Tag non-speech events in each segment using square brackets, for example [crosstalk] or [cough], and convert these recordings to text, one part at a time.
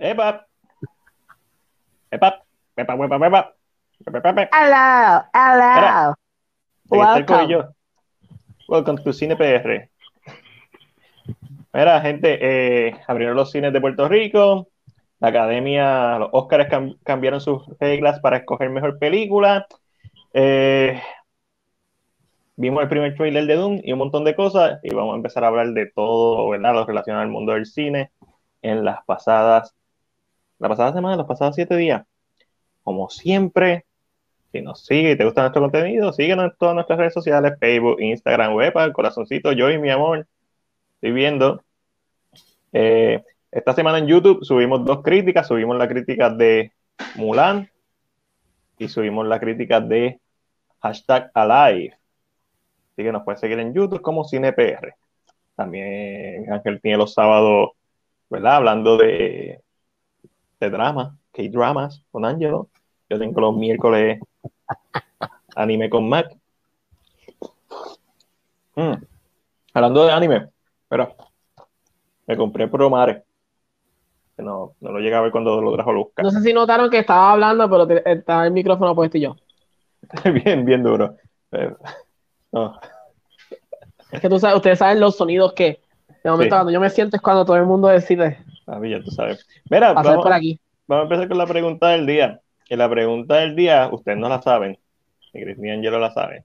¡Epa! ¡Epa! ¡Epa, epa, epa! ¡Epa, Hello, hello. Welcome. Welcome to Cine PR. Mira, gente, eh, abrieron los cines de Puerto Rico. La academia, los Oscars cambiaron sus reglas para escoger mejor película. Eh, vimos el primer trailer de Doom y un montón de cosas. Y vamos a empezar a hablar de todo, ¿verdad? Lo relacionado al mundo del cine en las pasadas, la pasada semana, los pasados siete días. Como siempre, si nos sigue y te gusta nuestro contenido, síguenos en todas nuestras redes sociales, Facebook, Instagram, web, el corazoncito, yo y mi amor. Estoy viendo. Eh, esta semana en YouTube subimos dos críticas, subimos la crítica de Mulan y subimos la crítica de hashtag Alive. Así que nos puedes seguir en YouTube como CinePR. También Ángel tiene los sábados, ¿verdad? Hablando de, de drama, K-dramas con Angelo. Yo tengo los miércoles anime con Mac. Mm. Hablando de anime, pero me compré Promare. Que no, no lo llegué a ver cuando lo trajo Luzca. No sé si notaron que estaba hablando, pero estaba el micrófono puesto y yo. [laughs] bien, bien duro. Eh, es que tú sabes, ustedes saben los sonidos que de momento cuando yo me siento es cuando todo el mundo decide. Ah, ya tú sabes. Mira, vamos, por aquí. vamos a empezar con la pregunta del día. Que la pregunta del día, ustedes no la saben. Y Cristina Angelo la sabe.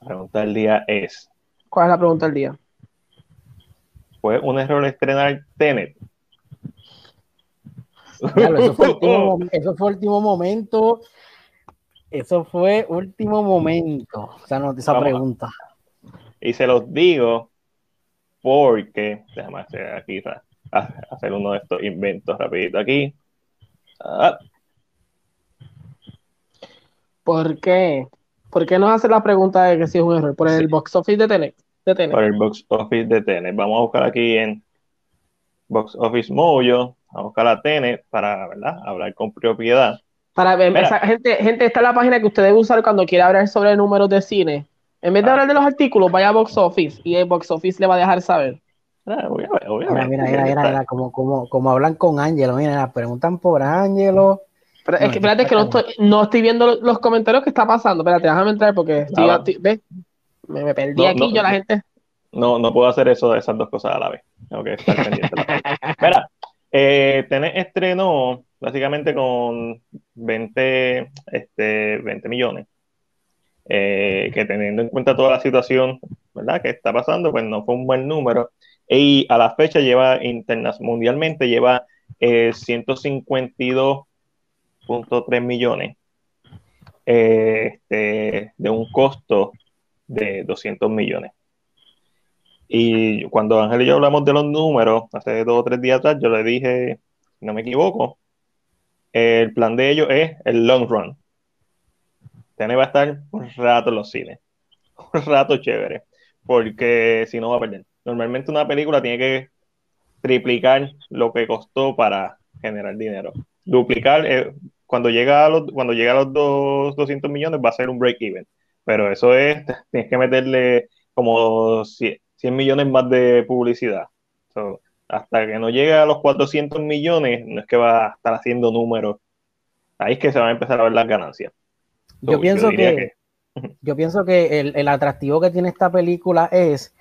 La pregunta del día es: ¿Cuál es la pregunta del día? ¿Fue un error estrenar Tenet? eso, fue [laughs] último, eso fue último momento. Eso fue último momento. O sea, no, esa pregunta. Y se los digo porque, déjame hacer aquí, hacer uno de estos inventos rapidito aquí. Ah. ¿Por qué? ¿Por qué nos hace la pregunta de que si es un error? ¿Por el box office de Tenet? Por el box office de Tenet. Vamos a buscar aquí en Box Office Mojo, vamos a buscar a Tenet para, ¿verdad? Hablar con propiedad. Para ver, gente, gente, esta es la página que usted debe usar cuando quiera hablar sobre números de cine. En vez de ah. hablar de los artículos, vaya a Box Office y el Box Office le va a dejar saber. Ah, mira, mira, mira, mira, como, como, como hablan con Ángelo, mira, preguntan por Ángelo. Pero es que espérate que no estoy, no estoy viendo los, comentarios que está pasando. Espérate, déjame entrar porque estoy, Me, me, perdí aquí yo la gente. No, no puedo hacer eso de esas dos cosas a la vez. Tengo que estar pendiente. Espera, eh, tenés estreno básicamente con 20, este, 20 millones. Eh, que teniendo en cuenta toda la situación ¿verdad? que está pasando, pues no fue un buen número. Y a la fecha lleva mundialmente lleva eh, 152.3 millones eh, este, de un costo de 200 millones. Y cuando Ángel y yo hablamos de los números, hace dos o tres días atrás, yo le dije, no me equivoco, el plan de ellos es el long run. Tiene va a estar un rato en los cines. [laughs] Un rato chévere. Porque si no va a perder. Normalmente una película tiene que triplicar lo que costó para generar dinero. Duplicar, eh, cuando, llega a los, cuando llega a los 200 millones va a ser un break even. Pero eso es, [laughs] tienes que meterle como 100, millones más de publicidad. hasta que no llegue a los 400 millones, no es que va a estar haciendo números. Ahí es que se van a empezar a ver las ganancias. Yo pienso que, yo pienso que el, el, atractivo que tiene esta película es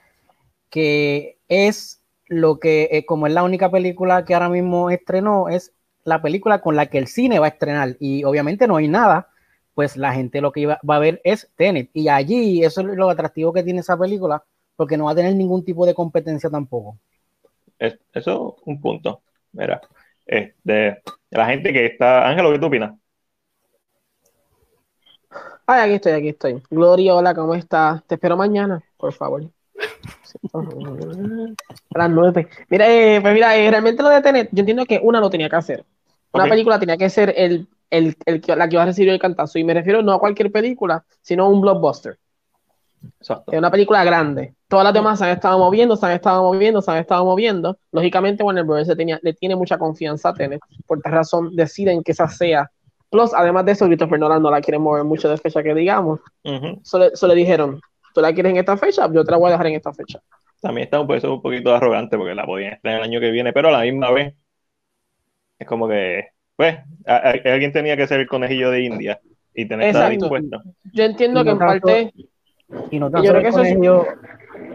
que es lo que, eh, como es la única película que ahora mismo estrenó, es la película con la que el cine va a estrenar. Y obviamente no hay nada, pues la gente lo que va a ver es Tenet. Y allí, eso es lo atractivo que tiene esa película, porque no va a tener ningún tipo de competencia tampoco. eso es un punto. Mira, este, la gente que está. Ángelo, ¿qué tú opinas? Ay, aquí estoy, aquí estoy. Gloria, hola, ¿cómo estás? Te espero mañana, por favor. [laughs] A las nueve. Mira, eh, pues mira, eh, realmente lo de tener, yo entiendo que una lo tenía que hacer. Una película tenía que ser el, el, el, la que iba a recibir el cantazo. Y me refiero no a cualquier película, sino a un blockbuster. Exacto. Es una película grande. Todas las demás se han estado moviendo, se han estado moviendo, se han estado moviendo. Lógicamente, Warner Bros. Tenía, le tiene mucha confianza a Tenet. Por esta razón, deciden que esa sea. Plus, además de eso, Christopher Nolan no la quiere mover mucho de fecha que digamos. solo, le dijeron, tú la quieres en esta fecha, yo te la voy a dejar en esta fecha. También está un, un poquito arrogante porque la podían estrenar el año que viene, pero a la misma vez es como que, pues, alguien tenía que ser el conejillo de India y tener que estar dispuesto. Yo entiendo que en parte... Y no tan yo creo que conejillo,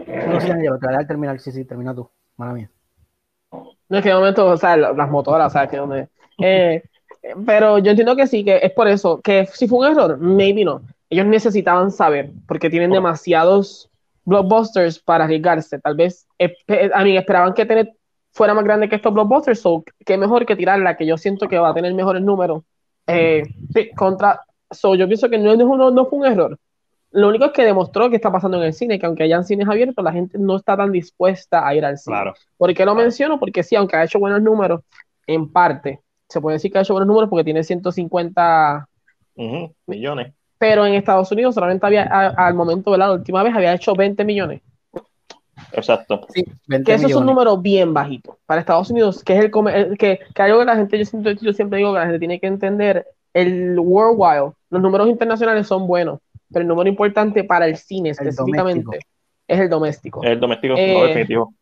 eso No sé, yo te voy a terminar, sí, sí, termina tú, mala mía. No es que de momento, o sea, las motoras, ¿sabes? Que donde... Eh, pero yo entiendo que sí, que es por eso, que si fue un error, maybe no. Ellos necesitaban saber, porque tienen demasiados blockbusters para arriesgarse. Tal vez, a mí esperaban que tener fuera más grande que estos blockbusters, so qué mejor que tirarla, que yo siento que va a tener mejores números. Eh, contra, so yo pienso que no, no, no fue un error. Lo único es que demostró que está pasando en el cine, que aunque hayan cines abiertos, la gente no está tan dispuesta a ir al cine. Claro. ¿Por qué lo menciono? Porque sí, aunque ha hecho buenos números, en parte, se puede decir que ha hecho buenos números porque tiene 150 millones. Pero en Estados Unidos solamente había, al momento de la última vez, había hecho 20 millones. Exacto. Sí, que eso es un número bien bajito para Estados Unidos, que es el, que, que algo que la gente, yo siempre, yo siempre digo que la gente tiene que entender, el worldwide, los números internacionales son buenos, pero el número importante para el cine específicamente es el doméstico. El doméstico, eh, definitivo.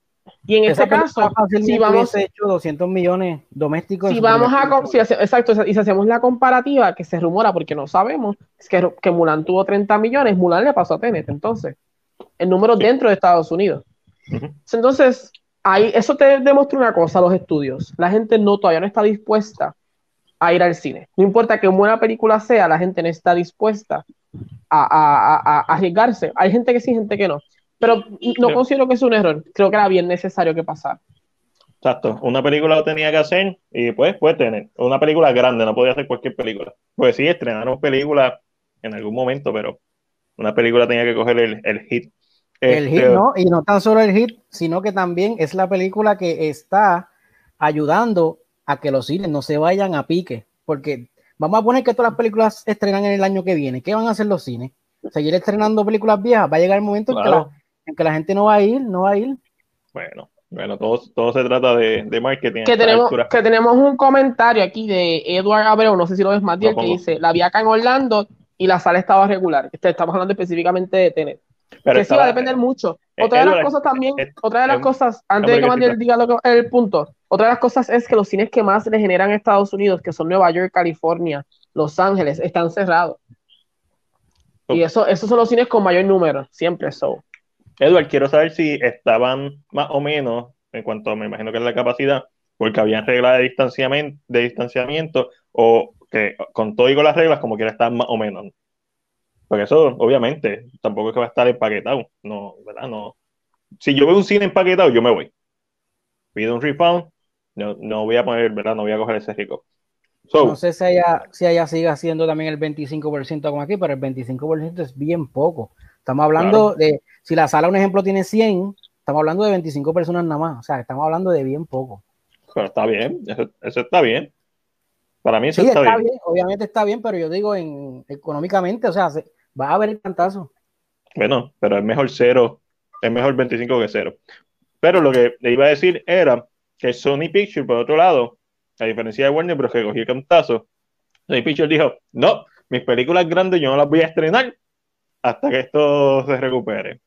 Y en este caso, si vamos hecho 200 millones domésticos. Si vamos a, exacto, y si hacemos la comparativa que se rumora porque no sabemos, es que, que Mulan tuvo 30 millones, Mulan le pasó a Tenet, entonces, el número dentro de Estados Unidos. Entonces, ahí, eso te demuestra una cosa, los estudios. La gente no todavía no está dispuesta a ir al cine. No importa qué buena película sea, la gente no está dispuesta a, arriesgarse. Hay gente que sí, gente que no. Pero no considero que es un error. Creo que era bien necesario que pasara. Exacto. Una película lo tenía que hacer y pues puede tener. Una película grande, no podía hacer cualquier película. Pues sí, estrenaron películas en algún momento, pero una película tenía que coger el, el hit el hit, este, ¿no? Y no tan solo el hit, sino que también es la película que está ayudando a que los cines no se vayan a pique. Porque vamos a poner que todas las películas estrenan en el año que viene. ¿Qué van a hacer los cines? ¿Seguir estrenando películas viejas? Va a llegar el momento en, que la, gente no va a ir, no va a ir. Bueno, bueno, todo, todo se trata de, marketing. Que tenemos, que tenemos un comentario aquí de Edward Abreu, no sé si lo ves más que dice, la vi acá en Orlando y la sala estaba regular. Este, estamos hablando específicamente de Tenet que sí va a depender mucho. Eh, otra de las cosas también, otra de las cosas, antes de que Manuel diga el punto, otra de las cosas es que los cines que más le generan Estados Unidos, que son Nueva York, California, Los Ángeles, están cerrados. Y eso, esos son los cines con mayor número, siempre son. Edward, quiero saber si estaban más o menos, en cuanto me imagino que es la capacidad, porque habían reglas de distanciamiento, de distanciamiento o que con todo y con las reglas como quiera estar más o menos. Porque eso, obviamente, tampoco es que va a estar empaquetado. No, ¿verdad? No. Si yo veo un cine empaquetado, yo me voy. Pido un refund, no, no voy a poner, ¿verdad? No voy a coger ese rico. no sé si ella, si ella sigue haciendo también el 25% como aquí, pero el 25% es bien poco. Estamos hablando de, si la sala, un ejemplo, tiene 100, estamos hablando de 25 personas nada más. O sea, estamos hablando de bien poco. Pero está bien, eso está bien. Para mí eso está, bien. Obviamente está bien, pero yo digo en económicamente, o sea, va a haber el cantazo. Bueno, pero es mejor cero, es mejor 25 que cero. Pero lo que le iba a decir era que Sony Pictures, por otro lado, a diferencia de Warner Bros. que cogió el cantazo, Sony Pictures dijo, no, mis películas grandes yo no las voy a estrenar hasta que esto se recupere.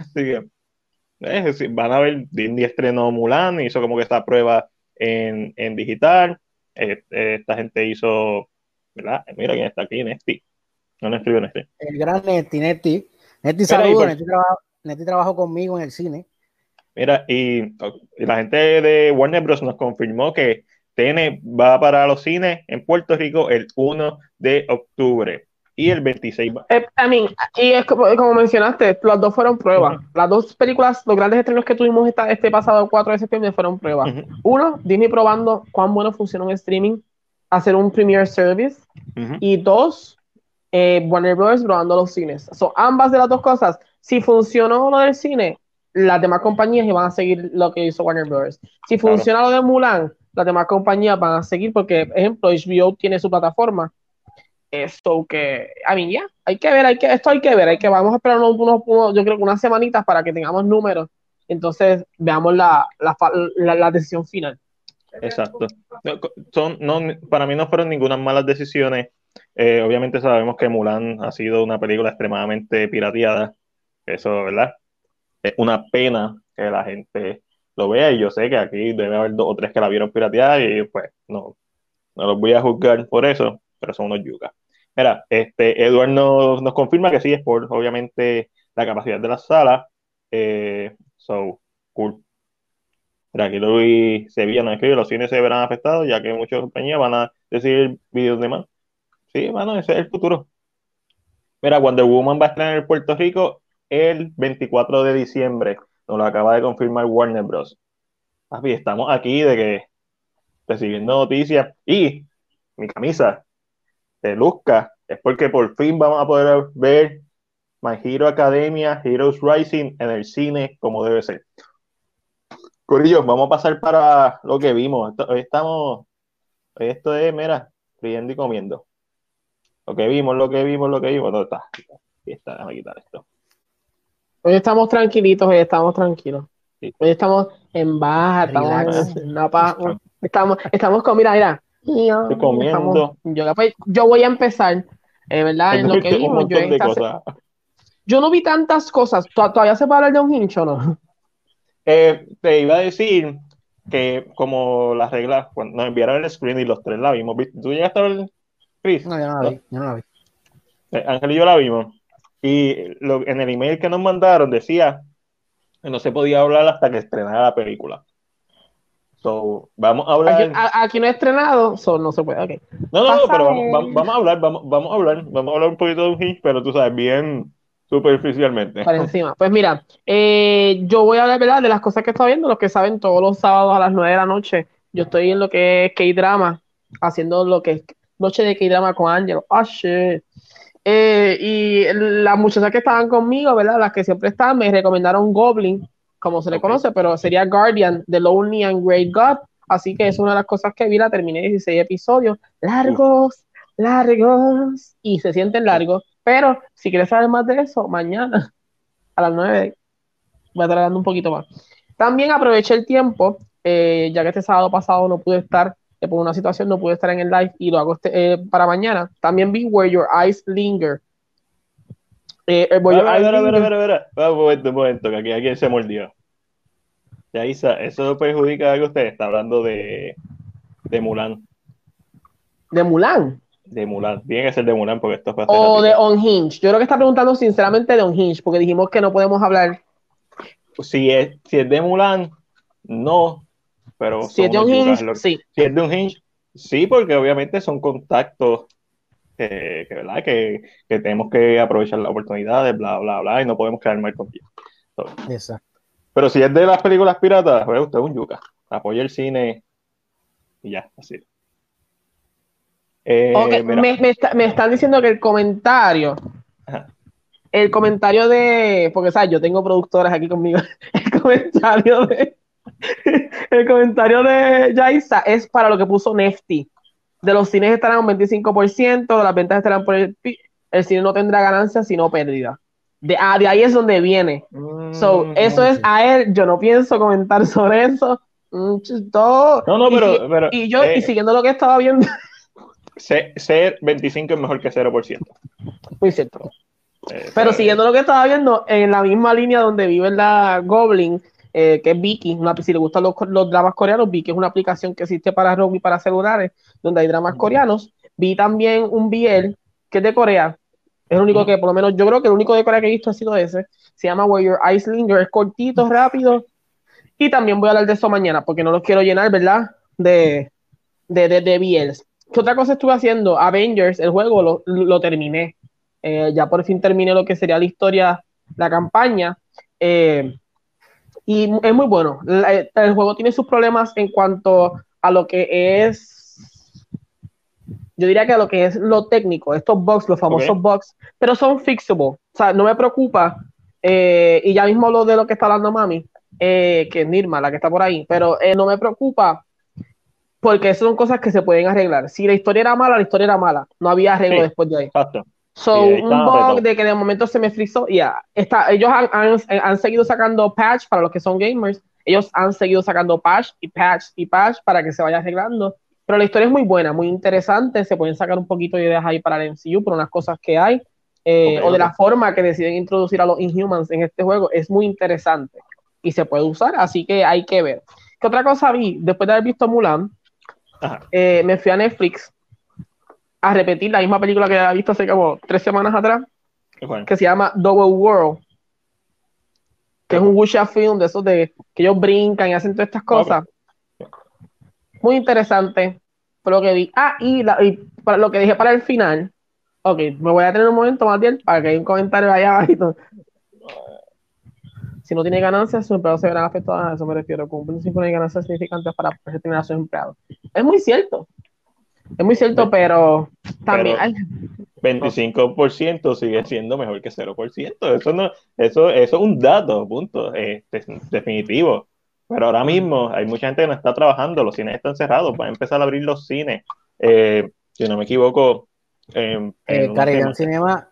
Así que, van a ver, Disney estrenó Mulan, hizo como que esta prueba en, en digital, eh, esta gente hizo, ¿verdad? Mira quién está aquí, Nesti. No le escribió Nesti. El gran Nesti, Nesti. Nesti, saludos, Nesti, trabajó conmigo en el cine. Mira, y, la gente de Warner Bros. nos confirmó que TN va para los cines en Puerto Rico el 1 de octubre y el 26. Eh, y es como, como, mencionaste, las dos fueron pruebas. Las dos películas, los grandes estrenos que tuvimos este pasado 4 de septiembre fueron pruebas. Uno, Disney probando cuán bueno funciona un streaming, hacer un premiere service. Y dos, eh, Warner Bros. probando los cines. Son ambas de las dos cosas, si funcionó lo del cine, las demás compañías van a seguir lo que hizo Warner Bros. Si funciona lo de Mulan, las demás compañías van a seguir porque, por ejemplo, HBO tiene su plataforma. Esto que, a mí ya, hay que ver, hay que, esto hay que ver, hay que, vamos a esperar unos, unos, yo creo que unas semanitas para que tengamos números, entonces veamos la, la, la, decisión final. Exacto. Son, no, para mí no fueron ninguna malas decisiones. Eh, obviamente sabemos que Mulan ha sido una película extremadamente pirateada. Eso, ¿verdad? Es una pena que la gente lo vea y yo sé que aquí debe haber dos o tres que la vieron pirateada y pues no, no los voy a juzgar por eso, pero son unos yucas. Mira, este, Edward nos, nos confirma que sí es por, obviamente, la capacidad de la sala. Eh, so, cool. Mira, aquí Luis Sevilla nos escribe, los cines se verán afectados ya que muchas compañías van a decir videos de más. Sí, bueno, ese es el futuro. Mira, Wonder Woman va a estar en Puerto Rico el 24 de diciembre. Nos lo acaba de confirmar Warner Bros. Papi, estamos aquí de que recibiendo noticias y mi camisa de Luzca es porque por fin vamos a poder ver My Hero Academia, Heroes Rising en el cine como debe ser. Corillo, vamos a pasar para lo que vimos. hoy estamos, esto es, mira, riendo y comiendo. Lo que vimos, lo que vimos, lo que vimos. ¿Dónde está? Aquí está, déjame quitar esto. Hoy estamos tranquilitos, hoy estamos tranquilos. Hoy estamos en baja, estamos en una Estamos, estamos con, mira, mira. Yo, pues, yo, voy a empezar, eh, ¿verdad? En lo que vimos. Yo, yo, no vi tantas cosas. ¿Todavía se puede hablar de un hincho o no? Eh, te iba a decir que como las reglas, cuando nos enviaron el screen y los tres la vimos, ¿tú llegaste a ver Chris? No, yo no la vi, yo no la vi. Eh, Ángel y yo la vimos. Y lo, en el email que nos mandaron decía que no se podía hablar hasta que estrenara la película. So, vamos a hablar. Aquí, no he estrenado, so no se puede. Okay. No, no, no, pero vamos, vamos, a hablar, vamos, vamos a hablar, vamos a hablar un poquito de un hinge, pero tú sabes, bien superficialmente. Por encima. Pues mira, eh, yo voy a hablar ¿verdad? de las cosas que estoy viendo, los que saben todos los sábados a las 9 de la noche. Yo estoy en lo que es K-Drama, haciendo lo que es Noche de K-Drama con Angelo. Ah, shit. Eh, y las muchachas que estaban conmigo, ¿verdad? Las que siempre están, me recomendaron Goblin, como se le conoce, pero sería Guardian, The Lonely and Great God. Así que es una de las cosas que vi, la terminé 16 episodios, largos, largos, y se sienten largos. Pero si quieres saber más de eso, mañana a las 9 voy a estar hablando un poquito más. También aproveché el tiempo, eh, ya que este sábado pasado no pude estar por una situación no pude estar en el live y lo hago este, eh, para mañana. También vi Where Your Eyes Linger. Eh, eh a, ver, a, ver, a ver, a ver, Un momento, un momento, que aquí alguien se mordió. Ya, Isa, ¿eso perjudica algo usted? Está hablando de, de Mulan. ¿De Mulan? De Mulan. Tiene que ser de Mulan porque esto fue O de Unhinged. Yo creo que está preguntando sinceramente de Unhinged porque dijimos que no podemos hablar. Si es, si es de Mulan, no, pero si es de un hinge, sí. Si es de un hinge, sí, porque obviamente son contactos que, ¿verdad? Que, que, tenemos que aprovechar las oportunidades, bla, bla, bla, y no podemos quedar mal con Exacto. Pero si es de las películas piratas, pues usted es un yuca. Apoya el cine y ya, así. Eh, me, me, están diciendo que el comentario, el comentario de, porque sabes, yo tengo productores aquí conmigo, [laughs] el comentario de, el comentario de Yaisa es para lo que puso Nefty. De los cines estarán un 25%, de las ventas estarán por el el cine no tendrá ganancias sino pérdida. De, ah, de ahí es donde viene. so, mm, eso es a él. Yo no pienso comentar [laughs] sobre eso. Mm, todo. No, no, pero. y yo, y eh, siguiendo lo que estaba viendo. [laughs] Ser 25 es mejor que 0%. Muy cierto. Eh, pero siguiendo lo que estaba viendo, en la misma línea donde vive la Goblin, eh, que es Viki, si le gustan los, dramas coreanos, Viki es una aplicación que existe para rock y para celulares, donde hay dramas coreanos. Vi también un BL que es de Corea. Es el único que, por lo menos, yo creo que el único de Corea que he visto ha sido ese. Se llama Where Your Eyes Linger, es cortito, rápido. Y también voy a hablar de eso mañana, porque no los quiero llenar, ¿verdad? De, de, de, de BLs. ¿Qué otra cosa estuve haciendo? Avengers, el juego lo, lo terminé. Eh, ya por fin terminé lo que sería la historia, la campaña. Eh, y es muy bueno. el juego tiene sus problemas en cuanto a lo que es, yo diría que a lo que es lo técnico, estos bugs, los famosos bugs, pero son fixable. O sea, no me preocupa. Eh, y ya mismo lo de lo que está hablando Mami, eh, que es Nirma, la que está por ahí, pero eh, no me preocupa porque son cosas que se pueden arreglar. Si la historia era mala, la historia era mala. No había arreglo después de ahí. So, un bug de que de momento se me frizó, ya, está, ellos han, han, seguido sacando patch para los que son gamers, ellos han seguido sacando patch y patch y patch para que se vaya arreglando, pero la historia es muy buena, muy interesante, se pueden sacar un poquito de ideas ahí para el MCU por unas cosas que hay, eh, o de la forma que deciden introducir a los Inhumans en este juego, es muy interesante. y se puede usar, así que hay que ver. ¿Qué otra cosa vi? Después de haber visto Mulan, eh, me fui a Netflix a repetir la misma película que había visto hace como tres semanas atrás, que se llama Double World, que es un wuxia film de esos de que ellos brincan y hacen todas estas cosas. Muy interesante, por lo que vi. Ah, y, para lo que dije para el final. Ok, me voy a tener un momento más bien para que haya un comentario allá abajo. Si no tiene ganancias, sus empleados se verán afectados. A eso me refiero. Cumplen sin poner ganancias significantes para tener a sus empleados. Es muy cierto. Es muy cierto, pero también hay... [laughs] 25% sigue siendo mejor que 0%. Eso no, eso, eso es un dato, punto, este, definitivo. Pero ahora mismo hay mucha gente que no está trabajando, los cines están cerrados, van a empezar a abrir los cines. Eh, si no me equivoco. Eh, Caribbean Cinema,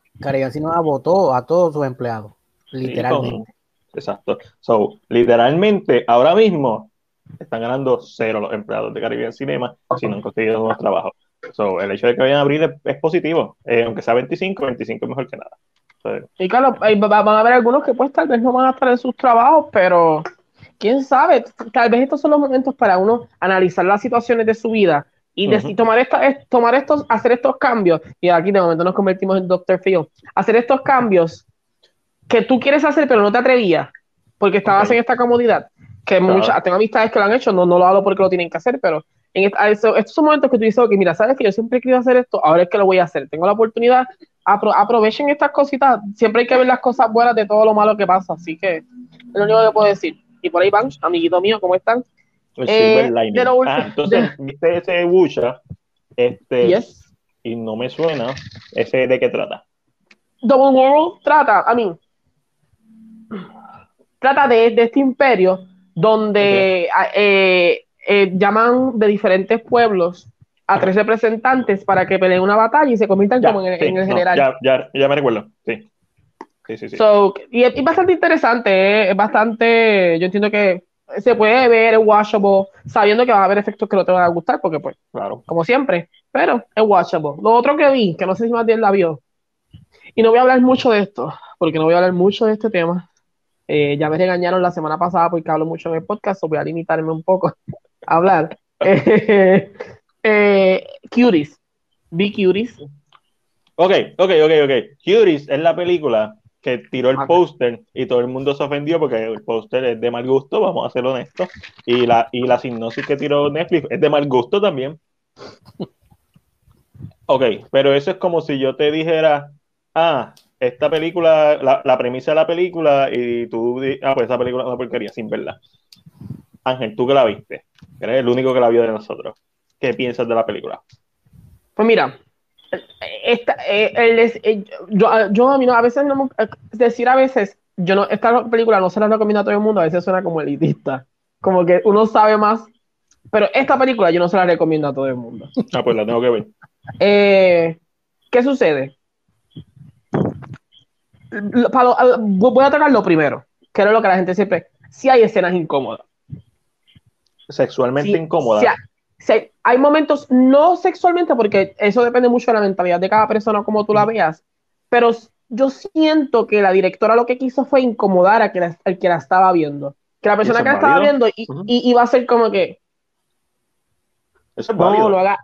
Cinema votó a todos sus empleados, literalmente. exacto. So, literalmente, ahora mismo están ganando cero los empleados de Caribbean Cinema si no han conseguido nuevos trabajos. So, el hecho de que vayan a abrir es, positivo, eh, aunque sea 25, 25 es mejor que nada. y claro, van a haber algunos que pues tal vez no van a estar en sus trabajos, pero quién sabe, tal vez estos son los momentos para uno analizar las situaciones de su vida y, tomar, esta, tomar estos, hacer estos cambios, y aquí de momento nos convertimos en Dr. Phil, hacer estos cambios que tú quieres hacer pero no te atrevías porque estabas en esta comodidad, que muchas, tengo amistades que lo han hecho, no, no lo hago porque lo tienen que hacer, pero en estos son momentos que tú dices, ok, mira, sabes que yo siempre quiero hacer esto, ahora es que lo voy a hacer, tengo la oportunidad, aprovechen estas cositas, siempre hay que ver las cosas buenas de todo lo malo que pasa, así que es lo único que puedo decir. Y por ahí van, amiguito mío, ¿cómo están? Eh, ah, entonces, [laughs] viste ese Busha, este, y no me suena, ese de qué trata. Double World trata, a mí, trata de, de, este imperio donde eh, eh, llaman de diferentes pueblos a tres representantes para que peleen una batalla y se conviertan como en, el general. Ya, ya, ya, me recuerdo, sí. Sí, sí, sí. y es, bastante interesante, ¿eh? es bastante, yo entiendo que se puede ver, es watchable, sabiendo que va a haber efectos que no te van a gustar, porque pues, claro. como siempre, pero es watchable. Lo otro que vi, que no sé si más bien la vio, y no voy a hablar mucho de esto, porque no voy a hablar mucho de este tema, eh, ya me regañaron la semana pasada porque hablo mucho en el podcast, voy a limitarme un poco [laughs] a hablar. [laughs] eh, Cuties. Vi Cuties. Ok, ok, ok, ok. Cuties es la película que tiró el póster y todo el mundo se ofendió porque el póster es de mal gusto, vamos a ser honestos. Y la, y la sinopsis que tiró Netflix es de mal gusto también. [laughs] Ok, pero eso es como si yo te dijera, ah, esta película, la, la, premisa de la película, y tú, ah, pues esa película es una porquería, sin verla. Ángel, tú que la viste, eres el único que la vio de nosotros. ¿Qué piensas de la película? Pues mira, esta, eh, eh, yo, yo a mí no, a veces no, decir a veces, yo no, esta película no se la recomiendo a todo el mundo, a veces suena como elitista, como que uno sabe más, pero esta película yo no se la recomiendo a todo el mundo. Ah, pues la tengo que ver. Eh, ¿Qué sucede? Voy a tocar lo primero, que era lo que la gente siempre. Si hay escenas incómodas. Sexualmente incómodas. hay momentos, no sexualmente, porque eso depende mucho de la mentalidad de cada persona, como tú la veas, pero yo siento que la directora lo que quiso fue incomodar a que al que la estaba viendo. Que la persona que la estaba viendo y, iba a ser como que. Eso es no, lo haga.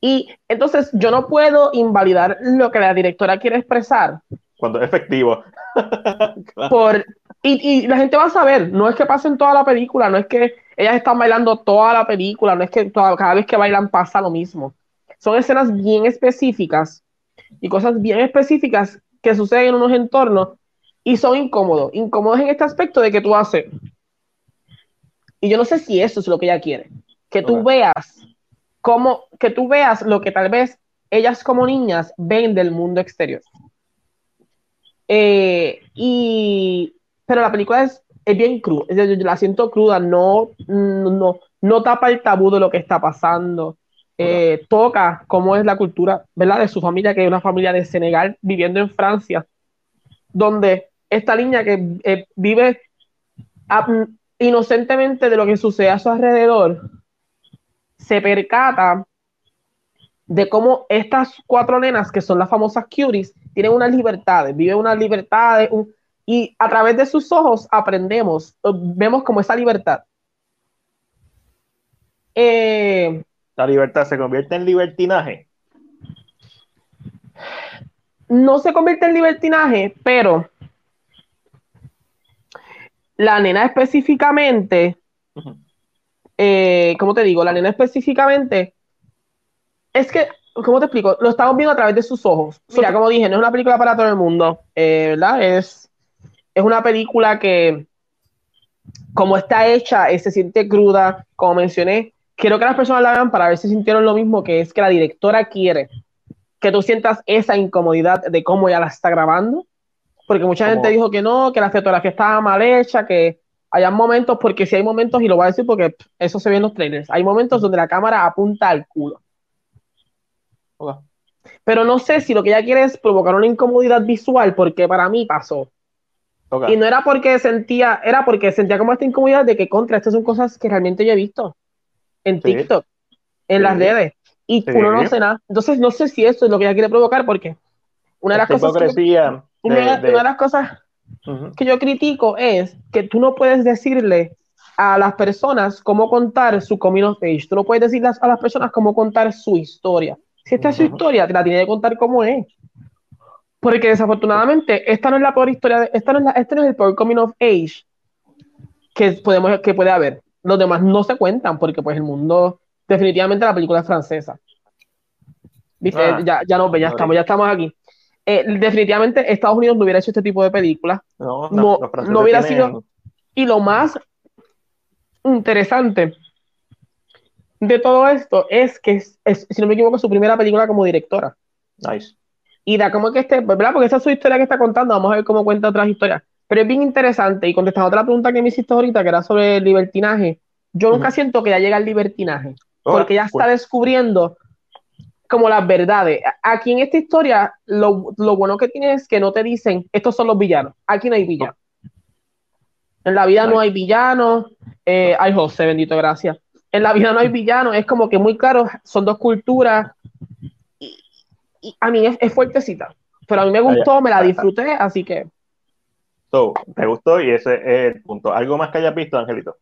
Y entonces yo no puedo invalidar lo que la directora quiere expresar, cuando es efectivo. [laughs] Por, y, la gente va a saber, no es que pasen toda la película, no es que ellas están bailando toda la película, no es que cada vez que bailan pasa lo mismo. Son escenas bien específicas y cosas bien específicas que suceden en unos entornos y son incómodos. Incómodos en este aspecto de que tú haces. Y yo no sé si eso es lo que ella quiere. Que tú veas cómo, que tú veas lo que tal vez ellas como niñas ven del mundo exterior. Eh, y, pero la película es, es bien cruda, yo la siento cruda, no, no, no tapa el tabú de lo que está pasando. Eh, toca cómo es la cultura, ¿verdad? De su familia, que es una familia de Senegal viviendo en Francia, donde esta niña que eh, vive inocentemente de lo que sucede a su alrededor, se percata de cómo estas cuatro nenas, que son las famosas cuties, tienen unas libertades, viven unas libertades, Y a través de sus ojos aprendemos, vemos como esa libertad. Eh, la libertad se convierte en libertinaje. No se convierte en libertinaje, pero la nena específicamente, eh, ¿cómo te digo? La nena específicamente, es que, ¿cómo te explico? Lo estamos viendo a través de sus ojos. Mira, como dije, no es una película para todo el mundo, eh, ¿verdad? Es, es una película que, como está hecha, se siente cruda, como mencioné. Quiero que las personas la vean para ver si sintieron lo mismo, que es que la directora quiere que tú sientas esa incomodidad de cómo ella la está grabando porque mucha gente dijo que no, que la fotografía estaba mal hecha, que hay momentos, porque si hay momentos, y lo voy a decir porque eso se ve en los trailers, hay momentos donde la cámara apunta al culo. Pero no sé si lo que ella quiere es provocar una incomodidad visual, porque para mí pasó. Y no era porque sentía, era porque sentía como esta incomodidad de que contra, estas son cosas que realmente yo he visto en TikTok, en las redes, y uno no sé nada. Entonces no sé si eso es lo que ella quiere provocar, porque una de las cosas... Una, de, las cosas que yo critico es que tú no puedes decirle a las personas cómo contar su coming of age. Tú no puedes decirle a las personas cómo contar su historia. Si esta es su historia, te la tiene que contar como es. Porque desafortunadamente, esta no es la peor historia, esta no es la, este no es el peor coming of age que, podemos, que puede haber. Los demás no se cuentan porque pues el mundo, definitivamente la película es francesa. ¿Viste? Ah. ya, ya nos ve, ya estamos, ya estamos aquí. Eh, definitivamente Estados Unidos no hubiera hecho este tipo de películas. No, no, hubiera sido. Y lo más interesante de todo esto es que, es, si no me equivoco, su primera película como directora. Nice. Y da como que este, ¿verdad? Porque esa es su historia que está contando. Vamos a ver cómo cuenta otras historias. Pero es bien interesante. Y contestando otra pregunta que me hiciste ahorita, que era sobre el libertinaje, yo nunca siento que ya llega el libertinaje. Oh, porque ya está descubriendo como las verdades. Aquí en esta historia, lo, bueno que tiene es que no te dicen, estos son los villanos. Aquí no hay villanos. En la vida no hay villanos. Eh, ay, José, bendito, gracias. En la vida no hay villanos. Es como que muy claro, son dos culturas. Y, a mí es, fuertecita. Pero a mí me gustó, me la disfruté, así que. So, te gustó y ese es el punto. ¿Algo más que hayas visto, Angelito?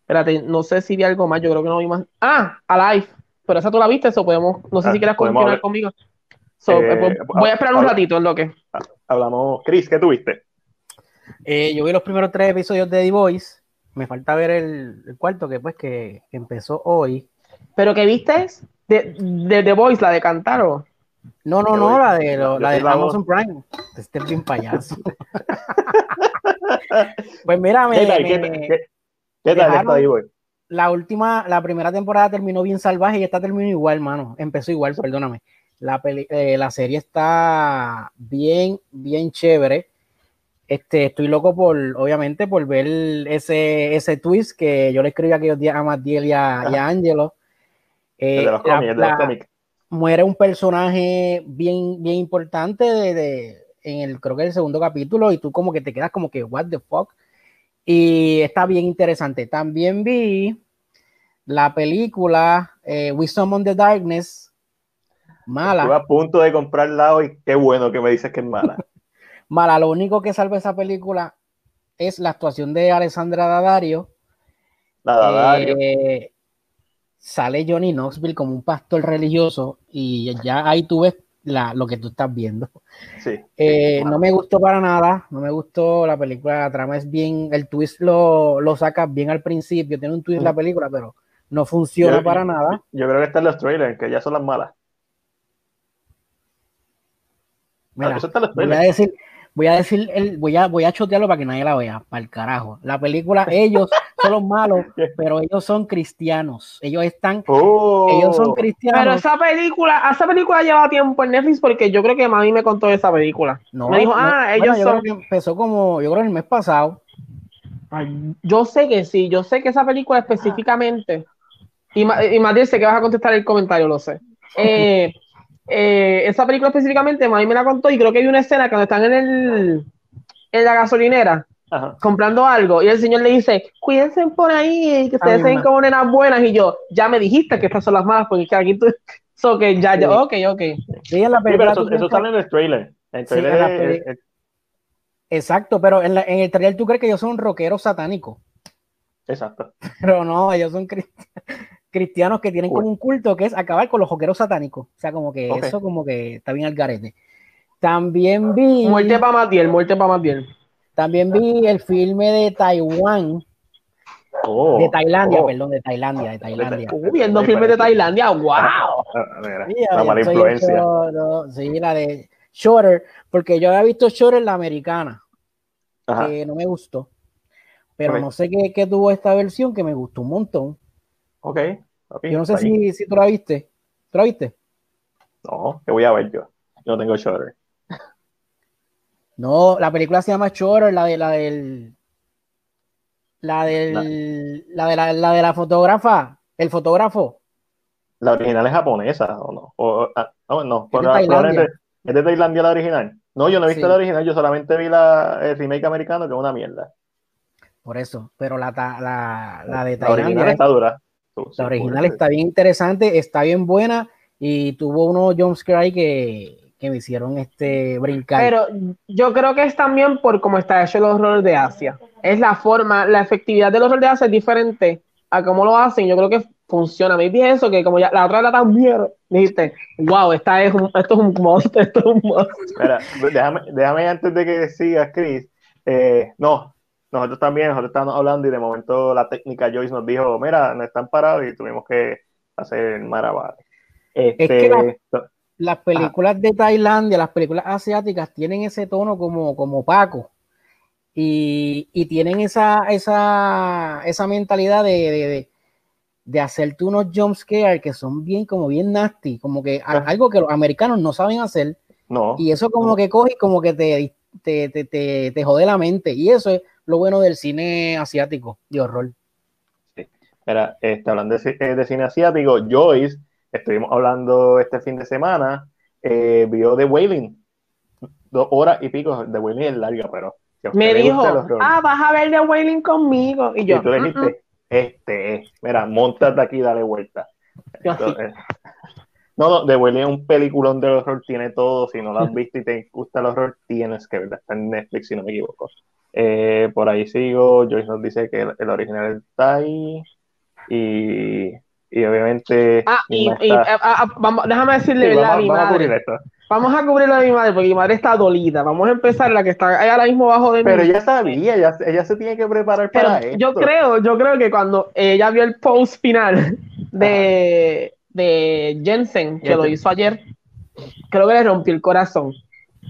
Espérate, no sé si vi algo más, yo creo que no vi más. Ah, Alive pero esa tú la viste, eso podemos, no sé si ah, quieres continuar conmigo. Eh, pues, voy a esperar un ratito en lo que. Hablamos, Chris, ¿qué tuviste? Eh, yo vi los primeros tres episodios de The Voice. Me falta ver el, cuarto que pues que, empezó hoy. ¿Pero qué viste? ¿De, de The Voice, la de Cantaro? No, no, no, la de, la de Amazon Prime. Este es bien payaso. [laughs] pues mira, me, ¿Qué, ¿qué, tal está The Voice? la última, la primera temporada terminó bien salvaje y esta terminó igual, mano. Empezó igual, perdóname. La, eh, la serie está bien, bien chévere. Este, estoy loco por, obviamente, por ver ese, ese twist que yo le escribí aquellos días a Matiel y a, [laughs] Angelo. Eh, de los cómics, Muere un personaje bien, bien importante de, en el, creo que el segundo capítulo, y tú como que te quedas como que, what the fuck y está bien interesante. También vi la película eh, We Summon the Darkness. Mala. Estuve a punto de comprarla hoy. Qué bueno que me dices que es mala. [laughs] mala. Lo único que salva esa película es la actuación de Alessandra Daddario. La Daddario. Eh, sale Johnny Knoxville como un pastor religioso y ya ahí tú ves lo que tú estás viendo. Sí, eh, No me gustó para nada, no me gustó la película, la trama es bien, el twist lo, lo sacas bien al principio, tiene un twist la película, pero no funciona para nada. Yo creo que están los trailers, que ya son las malas. Mira, voy a decir, voy a decir, el, voy a, voy a chotearlo para que nadie la vea, para el carajo. La película, [laughs] ellos son los malos, pero ellos son cristianos. Ellos están, ellos son oh. cristianos. Pero esa película, esa película lleva tiempo en Netflix porque yo creo que mami me contó esa película. No, me dijo, ah, ellos son. empezó como, yo creo el mes pasado. yo sé que sí, yo sé que esa película específicamente. Y, y Matías, sé que vas a contestar el comentario, lo sé. [laughs] Eh, eh, esa película específicamente, mí me la contó y creo que hay una escena cuando están en el en la gasolinera comprando algo y el señor le dice, cuídense por ahí, que ustedes sean como nenas buenas y yo, ya me dijiste que estas son las malas porque aquí tú, [laughs] so que ya, ya, ok, ok. Sí, en la película, eso, sale en el trailer. El trailer Exacto, pero en, el trailer tú crees que ellos son rockeros satánicos. Exacto. Pero no, ellos son cristianos [laughs] que tienen como un culto que es acabar con los rockeros satánicos. O sea, como que eso como que está bien al garete. También vi... Muerte para Matiel, muerte para Matiel. También vi el filme de Taiwán. Oh, de Tailandia, oh. perdón, de Tailandia, de Tailandia. Uh, viendo filmes de Tailandia, wow. la mala influencia. sí, la de Shorter, porque yo había visto Shorter la americana, que no me gustó. Pero no sé qué, qué, tuvo esta versión que me gustó un montón. Ok. yo no sé si, si, tú la viste. ¿Tú la viste? No, que voy a ver yo. Yo no tengo Shorter. No, la película se llama Shorter, la de la del. La del. La, de la, la de la fotógrafa. El fotógrafo. La original es japonesa, ¿o no? O, ah, no, no. Es de, Tailandia. ¿Es de Tailandia la original? No, yo no he visto la original, yo solamente vi la, el remake americano, que es una mierda. Por eso, pero la, la, la de Tailandia. La original está dura. La original está bien interesante, está bien buena y tuvo unos jumpscare ahí que, que me hicieron este brincar. Pero yo creo que es también por cómo está hecho el horror de Asia. Es la forma, la efectividad del horror de Asia es diferente a cómo lo hacen. Yo creo que funciona. Me pienso que como ya la otra era tan bien, dijiste, wow, esta es esto es un monstruo, esto es un monstruo. déjame, déjame antes de que sigas, Chris. Eh, no, nosotros también, nosotros estábamos hablando y de momento la técnica Joyce nos dijo, mira, no están parados y tuvimos que hacer maravillas. Este, las películas de Tailandia, las películas asiáticas tienen ese tono como, como opaco y, y tienen esa, esa, esa mentalidad de, de, de, hacerte unos jumpscares que son bien, como bien nasty, como que algo que los americanos no saben hacer. No. Y eso como que coge como que te, te, te, te, jode la mente. Y eso es lo bueno del cine asiático de horror. Sí. Mira, este, hablando de, de cine asiático, Joyce estuvimos hablando este fin de semana, eh, vio The Wailing, dos horas y pico, The Wailing es larga, pero... me dijo, ah, vas a ver The Wailing conmigo, y yo... Y tú le dijiste, este es, mira, montate aquí, dale vuelta. No, no, The es un peliculón de horror, tiene todo, si no lo has [laughs] visto y te gusta el horror, tienes que verla, está en Netflix si no me equivoco. Eh, por ahí sigo, Joyce nos dice que el original está ahí, y y obviamente. Ah, y, ah, ah, vamos, déjame decirle vamos, a mi vamos madre. A esto. Vamos a cubrirlo a mi madre porque mi madre está dolida. Vamos a empezar la que está ahí ahora mismo bajo de mí. Pero ella sabía, ella, ella se tiene que preparar para esto. Yo creo, yo creo que cuando ella vio el post final de, de Jensen, que lo hizo ayer, creo que le rompió el corazón.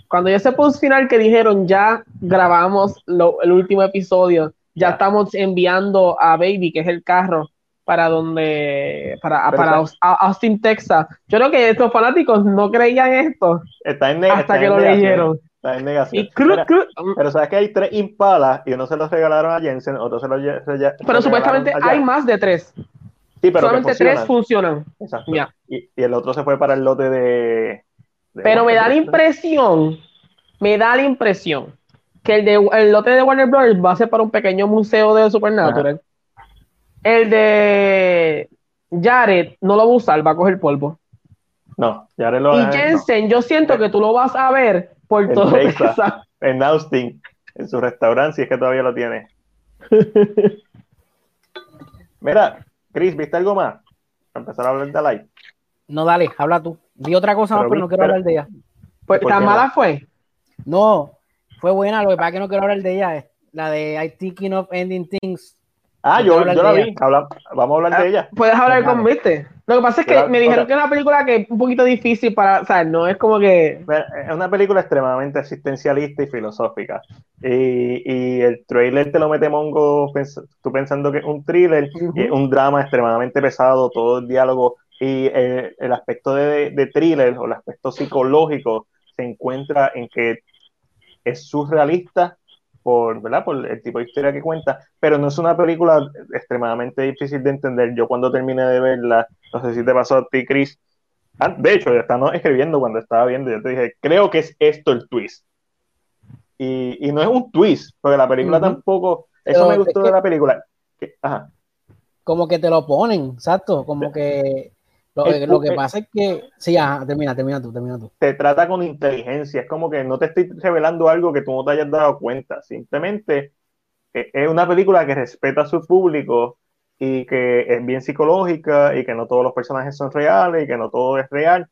Cuando ese post final que dijeron ya grabamos lo, el último episodio, ya estamos enviando a Baby, que es el carro, para donde para, para Austin, Texas. Yo creo que estos fanáticos no creían esto está en hasta que lo leyeron. Está en negación. pero sabes que hay tres impalas y uno se los regalaron a Jensen, otro se los Pero supuestamente hay más de tres. Sí, pero solamente tres funcionan. Exacto. Y, y, el otro se fue para el lote de. pero me da la impresión, me da la impresión que el, de, el lote de Warner Bros. va a ser para un pequeño museo de Supernatural. El de Jared no lo va a usar, va a coger polvo. No, Jared lo va a Y Jensen, yo siento que tú lo vas a ver por todo Texas, En Austin, en su restaurante, si es que todavía lo tiene. [laughs] Mira, Chris, ¿viste algo más? Para empezar a hablar de live. No, dale, habla tú. Vi otra cosa más, pero no quiero hablar de ella. Pues, ¿Tan mala fue? No, fue buena, lo que pasa es que no quiero hablar de ella. La de I Thinking of Ending Things Ah, yo, yo la vi. vamos a hablar de ah, ella. Puedes hablar con viste. Lo que pasa es que me dijeron que es una película que es un poquito difícil para, o sea, no es como que... Es una película extremadamente existencialista y filosófica. Y, y el trailer te lo mete Mongo tú pensando que es un thriller, y es un drama extremadamente pesado, todo el diálogo y el, el aspecto de, de, thriller o el aspecto psicológico se encuentra en que es surrealista por, ¿verdad? por el tipo de historia que cuenta, pero no es una película extremadamente difícil de entender. Yo cuando terminé de verla, no sé si te pasó a ti, Chris, ah, de hecho, ya estaba escribiendo cuando estaba viendo, yo te dije, creo que es esto el twist. Y, y no es un twist, porque la película tampoco, eso me gustó de la película. Ajá. Como que te lo ponen, exacto, como que Lo, que pasa es que, sí, termina, termina tú, termina tú. Te trata con inteligencia, es como que no te estoy revelando algo que tú no te hayas dado cuenta, simplemente es una película que respeta a su público y que es bien psicológica y que no todos los personajes son reales y que no todo es real,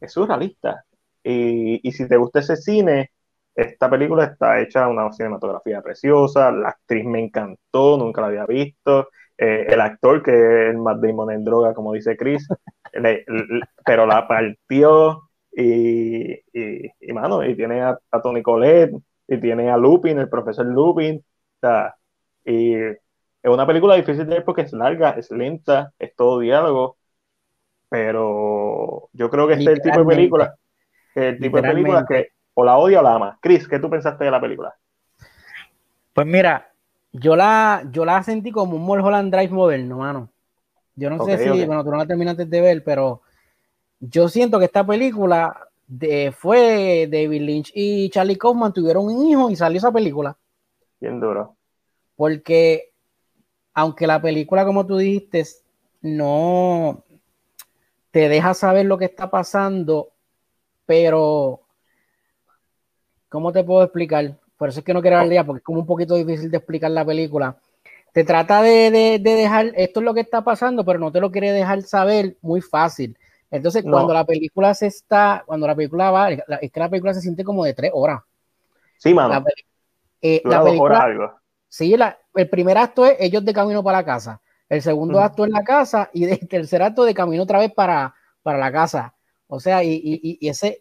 es surrealista. Y, y si te gusta ese cine, esta película está hecha una cinematografía preciosa, la actriz me encantó, nunca la había visto, eh, el actor que es el Matt Damon en droga, como dice Chris, [laughs] pero la partió y, y, y, mano, y tiene a, Tony Collette y tiene a Lupin, el profesor Lupin, o sea, y es una película difícil de ver porque es larga, es lenta, es todo diálogo, pero yo creo que este es el tipo de película, el tipo de película que o la odia o la ama. Chris, ¿qué tú pensaste de la película? Pues mira, yo la, yo la sentí como un Mulholland Drive moderno, mano. Yo no sé si, bueno, tú no la terminaste de ver, pero yo siento que esta película de, fue David Lynch y Charlie Kaufman tuvieron un hijo y salió esa película. Bien duro. Porque, aunque la película, como tú dijiste, no te deja saber lo que está pasando, pero ¿cómo te puedo explicar? Por eso es que no quiero hablar porque es como un poquito difícil de explicar la película. Te trata de, dejar, esto es lo que está pasando, pero no te lo quiere dejar saber muy fácil. Entonces, cuando la película se está, cuando la película va, es que la película se siente como de tres horas. Sí, mano. La, eh, película, algo. Sí, el primer acto es ellos de camino para la casa. El segundo acto es la casa y [laughs] el tercer acto de camino otra vez para, para la casa. O sea, y, y, y ese,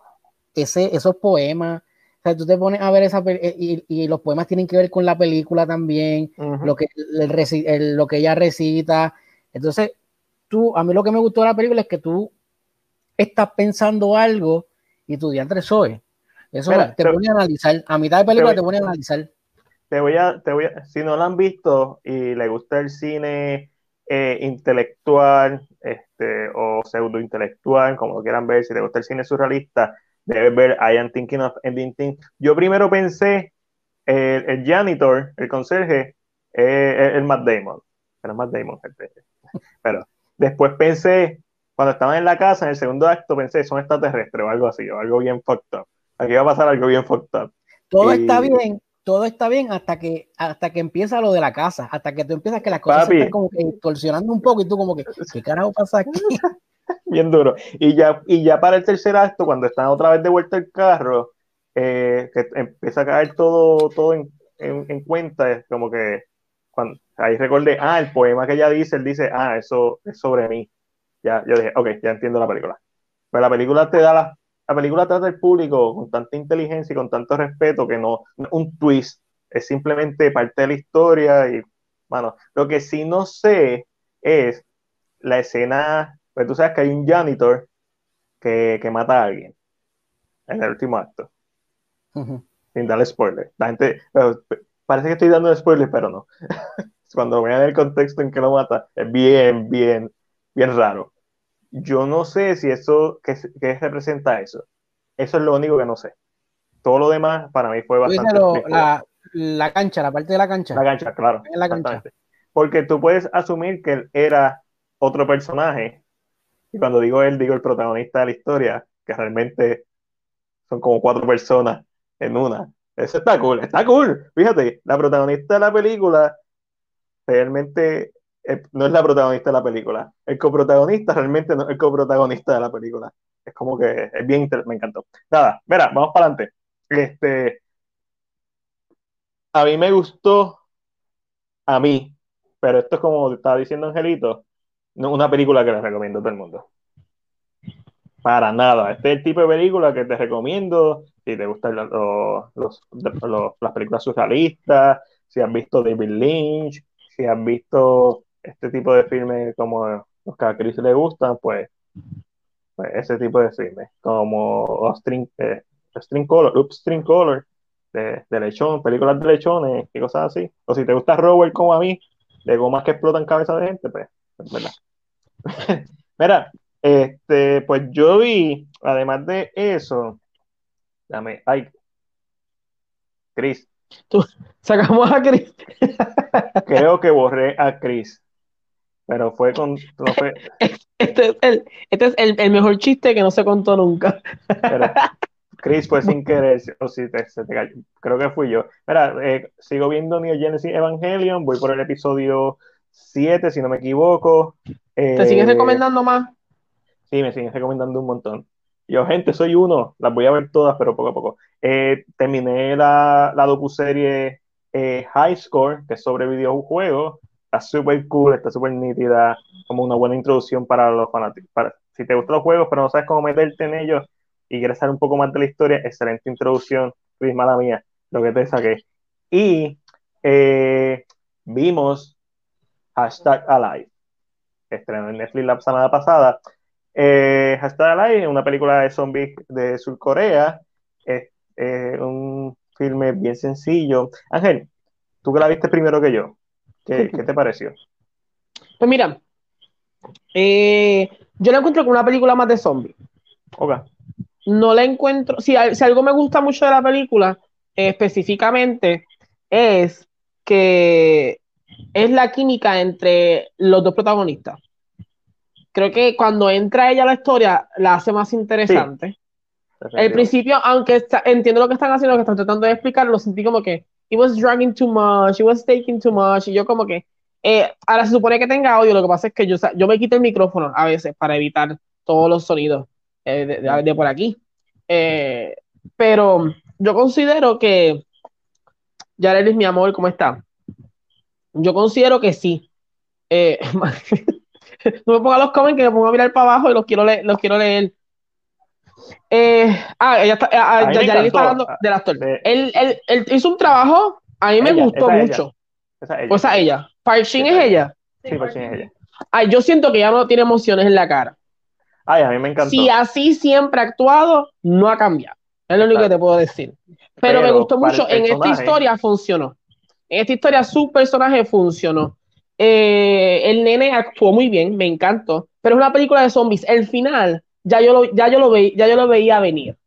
ese, esos poemas, tú te pones a ver esa eh, y, y, los poemas tienen que ver con la película también, lo, que, lo que ella recita. Entonces, tú, a mí lo que me gustó de la película es que tú estás pensando algo y tu diantre soy. Eso te pone a analizar. A mitad de película te, pone a analizar. Te voy a, te voy a, si no lo han visto y le gusta el cine eh, intelectual este, o pseudo intelectual, como lo quieran ver, si te gusta el cine surrealista, debes ver I am thinking of ending things. Yo primero pensé, el, el janitor, el conserje, eh, el Matt Damon. Pero Matt Damon, pero después pensé, cuando estaban en la casa, en el segundo acto, pensé, son extraterrestres o algo así, o algo bien fucked up. Aquí va a pasar algo bien fucked up. Todo está bien, todo está bien hasta que hasta que empieza lo de la casa, hasta que tú empiezas que las cosas se están como que distorsionando un poco y tú como que, ¿qué carajo pasa aquí? [laughs] bien duro. Y ya, y ya para el tercer acto, cuando están otra vez de vuelta el carro, eh, que empieza a caer todo, todo en, en, cuenta, es como que cuando, ahí recordé, ah, el poema que ella dice, él dice, ah, eso es sobre mí. Ya, yo dije, ok, ya entiendo la película. Pero la película te da la, la película trata al público con tanta inteligencia y con tanto respeto que no, un twist, es simplemente parte de la historia y, bueno, lo que sí no sé es la escena pues tú sabes que hay un janitor que, mata a alguien en el último acto. Sin darle spoiler. La gente, parece que estoy dando spoiler, pero no. [laughs] Cuando vean el contexto en que lo mata, es bien, bien, bien raro. Yo no sé si eso, ¿qué, representa eso? Eso es lo único que no sé. Todo lo demás para mí fue bastante. la, cancha, la parte de la cancha. La cancha, claro. la cancha. Porque tú puedes asumir que él era otro personaje y cuando digo él, digo el protagonista de la historia, que realmente son como cuatro personas en una. Eso está cool, está cool. Fíjate, la protagonista de la película realmente eh, no es la protagonista de la película. El coprotagonista realmente no es el coprotagonista de la película. Es como que es bien, me encantó. Nada, mira, vamos para adelante. Este, a mí me gustó, a mí, pero esto es como estaba diciendo Angelito, una película que les recomiendo a todo el mundo. Para nada. Este tipo de película que te recomiendo si te gustan los, las películas surrealistas, si has visto David Lynch, si has visto este tipo de filmes como los que a Chris le gustan, pues, pues ese tipo de filmes, como String, eh, Color, String Color, de, de, lechón, películas de lechones y cosas así. O si te gusta Robert como a mí, de gomas que explotan cabeza de gente, pues, es verdad. [laughs] Mira, este, pues yo vi, además de eso, dame, ay, Chris. Tú, sacamos a Chris. [laughs] Creo que borré a Chris. Pero fue con. No fue, [laughs] Este es, el, este es el, el, mejor chiste que no se contó nunca. Pero, Chris fue sin querer, o si te, se te cayó. creo que fui yo. Mira, eh, sigo viendo New Genesis Evangelion, voy por el episodio 7, si no me equivoco. ¿Te sigues Eh, recomendando más? Sí, me siguen recomendando un montón. Yo, gente, soy uno, las voy a ver todas, pero poco a poco. Eh, terminé la, la docuserie eh, High Score, que es sobre videojuegos. Está súper cool, está súper nítida, como una buena introducción para los fanáticos. Para, si te gustan los juegos, pero no sabes cómo meterte en ellos y quieres saber un poco más de la historia, excelente introducción, Luis, mala mía, lo que te saqué. Y eh, vimos Hashtag Alive, estrenó en Netflix la semana pasada. Eh, Hashtag Alive es una película de zombies de Surcorea, es eh, un filme bien sencillo. Ángel, tú que la viste primero que yo, ¿qué, [laughs] qué te pareció? Pues mira, eh, yo la encuentro como una película más de zombies. Okay. No la encuentro. Si, si, algo me gusta mucho de la película, específicamente, es que es la química entre los dos protagonistas. Creo que cuando entra ella a la historia, la hace más interesante. Sí. El principio, aunque está, entiendo lo que están haciendo, lo que están tratando de explicar, lo sentí como que it was dragging too much, it was taking too much, y yo como que, eh, ahora se supone que tenga audio, lo que pasa es que yo, yo me quito el micrófono a veces para evitar todos los sonidos eh, de, de, de, por aquí. Eh, pero yo considero que, ya eres mi amor, ¿cómo está? Yo considero que sí. Eh, [laughs] no me ponga los comments que me pongo a mirar para abajo y los quiero leer. Los quiero leer. Eh, ah, ella está, ah, ya, ya está hablando del actor. De... Él, él, él, hizo un trabajo, a mí me ella, gustó mucho. Esa ella. Pues a ella. Park Shin es ella. Sí, Park Shin es ella. Ay, yo siento que ya no tiene emociones en la cara. Ay, a mí me encantó. Si así siempre ha actuado, no ha cambiado. Es lo único que te puedo decir. Pero, Pero me gustó mucho. En esta historia funcionó. En esta historia su personaje funcionó. Eh, el nene actuó muy bien, me encantó. Pero es una película de zombies. El final, ya yo lo, ya yo lo, ve, ya yo lo veía venir.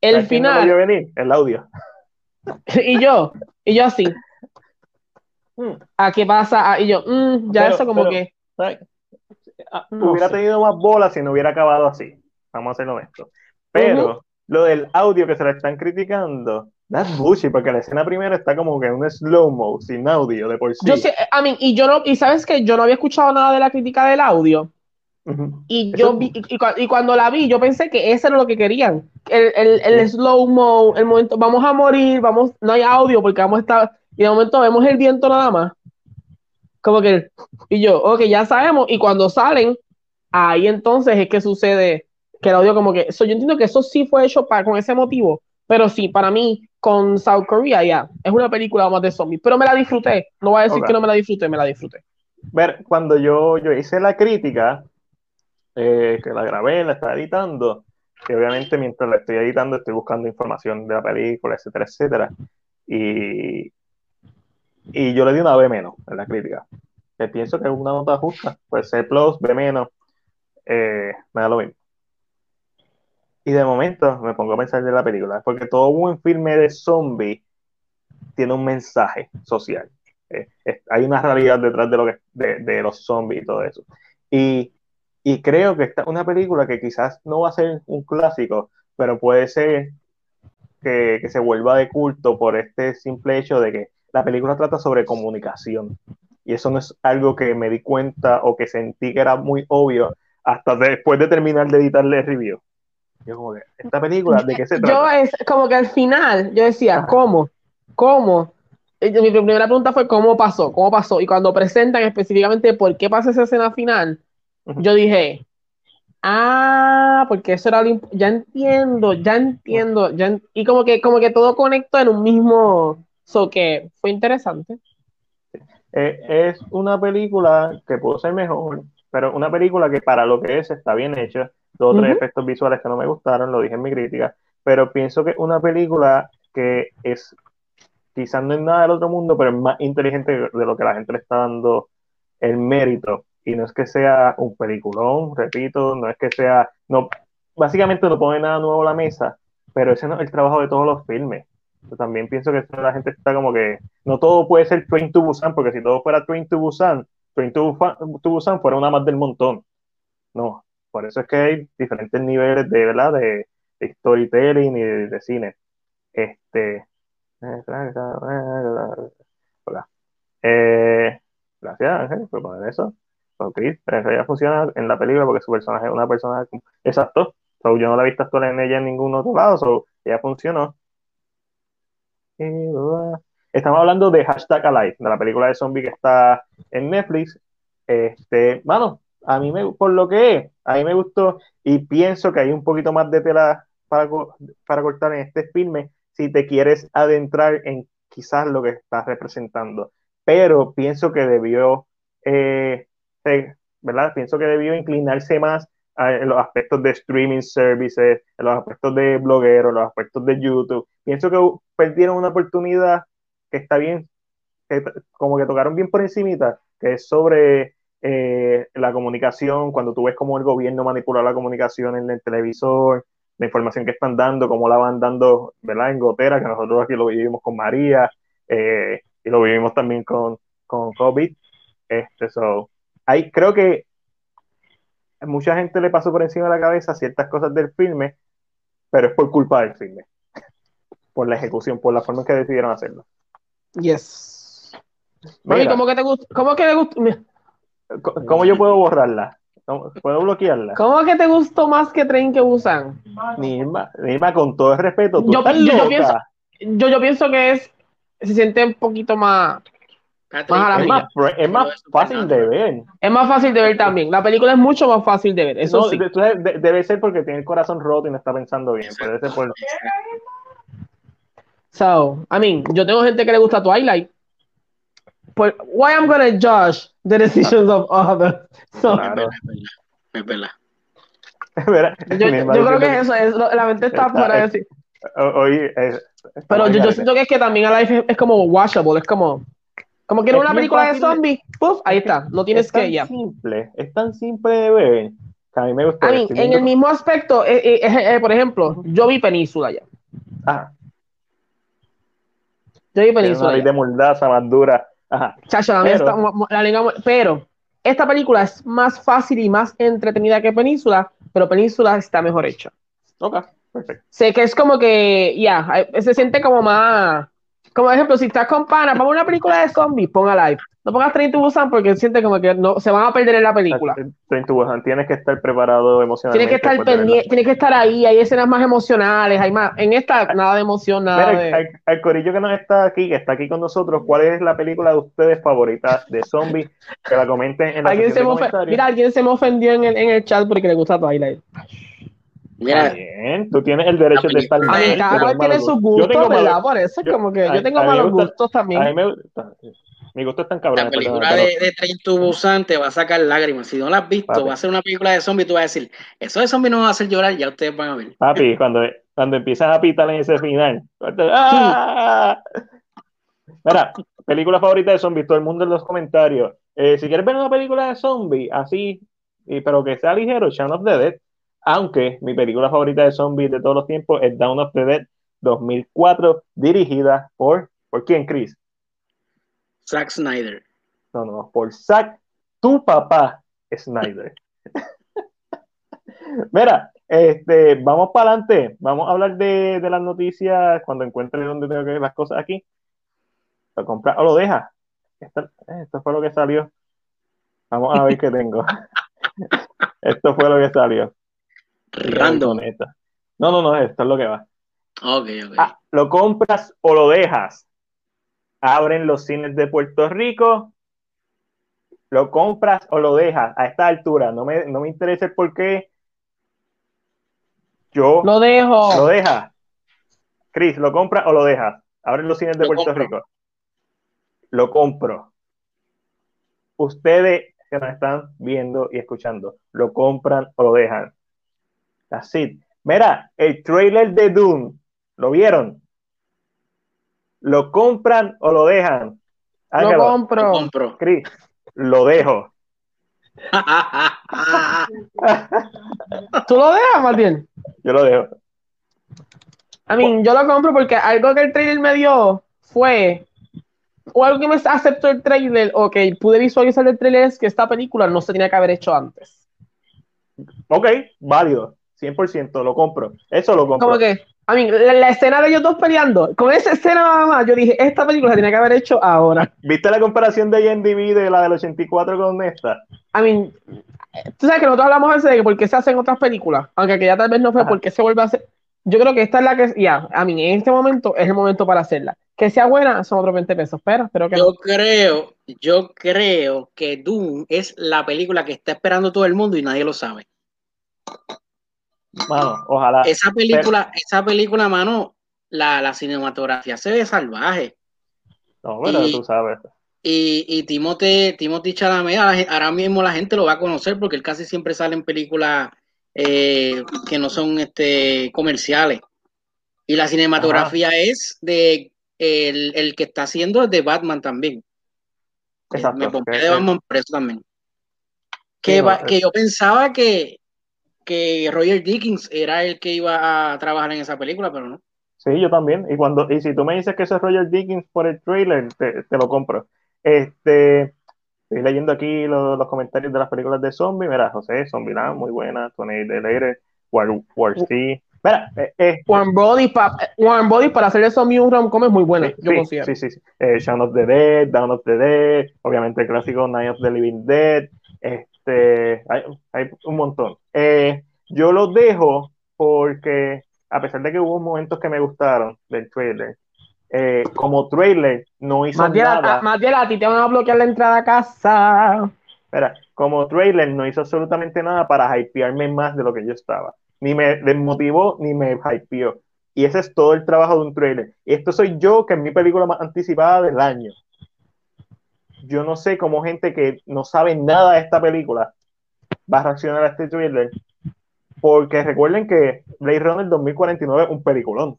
El final. No lo venir? El audio. [laughs] y yo, y yo así. ¿A qué pasa? y yo, mm, ya pero, eso como pero, que. No hubiera sé. tenido más bolas si no hubiera acabado así. Vamos a ser honestos. Pero uh -huh. lo del audio que se le están criticando, that's bullshit, porque la escena primera está como que en un slow-mo, sin audio de por sí. Yo sé, I mean, y yo no, y sabes que yo no había escuchado nada de la crítica del audio. Uh -huh. Y yo Eso... vi, y, y, y, cuando la vi, yo pensé que eso era lo que querían. El, el, el sí. slow-mo, el momento, vamos a morir, vamos, no hay audio porque vamos a estar, y de momento vemos el viento nada más. Como que, y yo, ok, ya sabemos, y cuando salen, ahí entonces es que sucede que el audio como que, eso yo entiendo que eso sí fue hecho para, con ese motivo, pero sí, para mí, con South Korea ya, es una película más de zombies, pero me la disfruté, no voy a decir okay. que no me la disfruté, me la disfruté. Ver, cuando yo, yo hice la crítica, eh, que la grabé, la estaba editando, que obviamente mientras la estoy editando estoy buscando información de la película, etcétera, etcétera, y, y yo le di una B menos en la crítica. Que pienso que es una nota justa, pues C plus, B menos, eh, me da lo mismo. Y de momento me pongo a pensar de la película, porque todo buen filme de zombie tiene un mensaje social. Eh, hay una realidad detrás de, lo que, de, de, los zombies y todo eso. Y, y creo que esta es una película que quizás no va a ser un clásico, pero puede ser que, que se vuelva de culto por este simple hecho de que la película trata sobre comunicación. Y eso no es algo que me di cuenta o que sentí que era muy obvio hasta después de terminar de editarle el review. Yo como que, esta película, ¿de qué se [laughs] trata? Yo es como que al final, yo decía, Ajá. ¿cómo? ¿Cómo? Mi primera pregunta fue ¿cómo pasó? ¿Cómo pasó? Y cuando presentan específicamente por qué pasa esa escena final, uh -huh. yo dije, ah, porque eso era lo ya entiendo, ya entiendo, ya y como que, como que todo conectó en un mismo, so que fue interesante. Eh, es una película que pudo ser mejor, pero una película que para lo que es está bien hecha, dos o tres uh -huh. efectos visuales que no me gustaron, lo dije en mi crítica, pero pienso que una película que es, quizás no es nada del otro mundo, pero es más inteligente de lo que la gente le está dando el mérito. Y no es que sea un peliculón, repito, no es que sea, no, básicamente no pone nada nuevo a la mesa, pero ese no es el trabajo de todos los filmes. Yo también pienso que la gente está como que, no todo puede ser Train to Busan, porque si todo fuera Train to Busan, Train to Busan fuera una más del montón. No, por eso es que hay diferentes niveles de, ¿verdad? de, storytelling y de, cine. Este. Eh, gracias, Ángel, por poner eso. Chris, pero ella funciona en la película porque su personaje es una persona exacto. yo no la he visto actuar en ella en ningún otro lado, so ella funcionó. Estamos hablando de Hashtag Alive, de la película de zombie que está en Netflix. Este, mano, a mí me, por lo que es, a mí me gustó y pienso que hay un poquito más de tela para, para cortar en este filme si te quieres adentrar en quizás lo que está representando. Pero pienso que debió, eh, ¿verdad? Pienso que debió inclinarse más en los aspectos de streaming services, en los aspectos de blogueros, los aspectos de YouTube. Pienso que perdieron una oportunidad que está bien, que, como que tocaron bien por encimita, que es sobre eh, la comunicación, cuando tú ves cómo el gobierno manipula la comunicación en el televisor, la información que están dando, cómo la van dando, ¿verdad? En gotera, que nosotros aquí lo vivimos con María eh, y lo vivimos también con, con COVID. Este, so, hay, creo que mucha gente le pasó por encima de la cabeza ciertas cosas del filme, pero es por culpa del filme, por la ejecución, por la forma en que decidieron hacerlo. Yes. ¿cómo que te gusta? ¿Cómo que te gusta? ¿Cómo yo puedo borrarla? ¿Puedo bloquearla? ¿Cómo que te gustó más que Tren que usan? Nirma, Nirma, con todo el respeto, yo, pienso, yo, pienso que es se siente un poquito más más es, más, es más fácil de ver. Es más fácil de ver también. La película es mucho más fácil de ver. Eso sí. debe ser porque tiene el corazón roto y no está pensando bien. Ser por... So, I mean, yo tengo gente que le gusta Twilight pues, why I'm gonna judge the decisions of others. [laughs] So, claro. Es [laughs] verdad. yo, yo creo que eso es, la mente está, fuera de decir. Oye, pero yo, yo, siento que es que también a life es, como watchable, es como como que en una película de zombies, puff, ahí está, no tienes que ya. Es tan simple, es tan simple de ver que a mí me gusta. A mí, en el mismo aspecto, eh, eh, eh, por ejemplo, yo vi Península ya. Ah. Yo vi Península. Una de moldaza más dura pero, esta película es más fácil y más entretenida que Península, pero Península está mejor hecha. Ok, perfecto. Sé que es como que, ya, se siente como más, como ejemplo, si estás con pana, vamos a una película de zombies, ponga live. No pongas Train to Busan porque siente como que no, se van a perder en la película. Train to Busan, tienes que estar preparado emocionalmente. Tienes que estar pendiente, tienes que estar ahí, hay escenas más emocionales, hay más, en esta nada de emoción, nada de... Al, corillo que nos está aquí, que está aquí con nosotros, ¿cuál es la película de ustedes favorita de zombies? Que la comenten en la ¿Alguien se Mira, alguien se me ofendió en el, en el chat porque le gusta Twilight. Mira, bien, tú tienes el derecho de estar mal. Cada cual tiene sus gustos, ¿verdad? Por eso es como que yo tengo malos gustos también. A mí me gusta. Mi gusto es tan cabrón. La película de, de Train to Busan te va a sacar lágrimas. Si no la has visto, va a ser una película de zombies, tú vas a decir, eso de zombies no va a hacer llorar, ya ustedes van a ver. Papi, cuando, cuando empiezas a pitar en ese final. ¡ah! Mira, película favorita de zombies, todo el mundo en los comentarios. Eh, si quieres ver una película de zombies, así, pero que sea ligero, Shaun of the Dead. Aunque mi película favorita de zombies de todos los tiempos es Down of the Dead 2004, dirigida por, ¿por quién, Chris? Zack Snyder. No, no, por Zack, tu papá Snyder. [laughs] Mira, este, vamos para adelante. Vamos a hablar de, las noticias cuando encuentre dónde tengo que ver las cosas aquí. Lo compra o lo deja. Esto, esto fue lo que salió. Vamos a ver qué tengo. [laughs] esto fue lo que salió. Random. No, no, no, esto es lo que va. Ok, ok. Ah, ¿Lo compras o lo dejas? abren los cines de Puerto Rico, lo compras o lo dejas a esta altura. No me, no me interesa el por qué. Yo lo dejo. Lo dejas. Chris, ¿lo compras o lo dejas? Abren los cines de Puerto Rico. Lo compro. Ustedes que nos están viendo y escuchando, ¿lo compran o lo dejan? Así. Mira, el trailer de Doom, ¿lo vieron? ¿Lo compran o lo dejan? Lo compro. Lo compro. Chris, lo dejo. ¿Tú lo dejas, más bien? Yo lo dejo. I mean, yo lo compro porque algo que el trailer me dio fue o algo que me aceptó el trailer o que pude visualizar el trailer es que esta película no se tenía que haber hecho antes. Ok, válido, 100%, lo compro. Eso lo compro. Como que, a mí, la, escena de ellos dos peleando, con esa escena nada más, yo dije, esta película se tenía que haber hecho ahora. ¿Viste la comparación de IMDb de la del 84 con esta? A mí, tú sabes que nosotros hablamos de que por qué se hacen otras películas, aunque que ya tal vez no fue porque se vuelve a hacer. Yo creo que esta es la que, ya, a mí, en este momento es el momento para hacerla. Que sea buena son otros 20 pesos, pero espero que Yo creo, yo creo que Doom es la película que está esperando todo el mundo y nadie lo sabe. Mano, ojalá. Esa película, esa película, mano, la, la cinematografía se ve salvaje. No, pero tú sabes. Y, y Timothy, Timothy Chalamet, ahora mismo la gente lo va a conocer porque él casi siempre sale en películas eh, que no son este, comerciales. Y la cinematografía es de el, que está haciendo es de Batman también. Exacto, me pongo de Batman por eso también. Que, que yo pensaba que, que Roger Dickens era el que iba a trabajar en esa película, pero no. Sí, yo también. Y cuando y si tú me dices que ese es Roger Dickens por el trailer, te, te lo compro. Este, Estoy leyendo aquí los, los, comentarios de las películas de zombies. Mira, José, Zombieland, muy buena. Tony Delere, War, War C. Mira, eh, eh, One, Body pa, One Body para hacer eso un rom-com es muy buena, sí, yo sí, considero. Sí, sí, sí. Eh, Shaun of the Dead, Down of the Dead, obviamente el clásico Night of the Living Dead. Este, hay, hay un montón. Eh, yo los dejo porque, a pesar de que hubo momentos que me gustaron del trailer, eh, como trailer no hizo Matiel, nada. Matiel, a ti te van a bloquear la entrada a casa. Espera, como trailer no hizo absolutamente nada para hypearme más de lo que yo estaba. Ni me desmotivó ni me hypeó. Y ese es todo el trabajo de un trailer. Y esto soy yo, que es mi película más anticipada del año. Yo no sé cómo gente que no sabe nada de esta película va a reaccionar a este trailer. Porque recuerden que Blade Runner 2049 es un peliculón.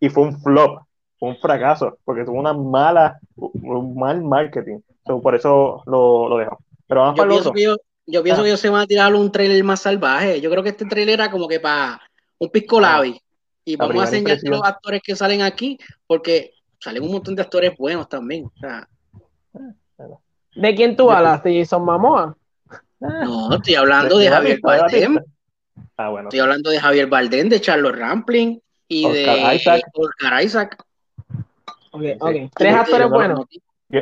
Y fue un flop fue un fracaso, porque tuvo una mala, un mal marketing. So, por eso lo, lo dejo. Pero vamos yo para pienso que yo, yo pienso ah. que ellos se van a tirar un trailer más salvaje. Yo creo que este trailer era como que para un pisco labi. Y vamos a enseñar los actores que salen aquí, porque salen un montón de actores buenos también. O sea, ¿De quién tú hablas? ¿De Jason Mamoa? No, estoy hablando de, Javier Bardem. Ah, bueno. Estoy hablando de Javier Bardem, de Charles Rampling y Oscar de Isaac. Oscar Isaac. Okay, okay. Tres actores buenos.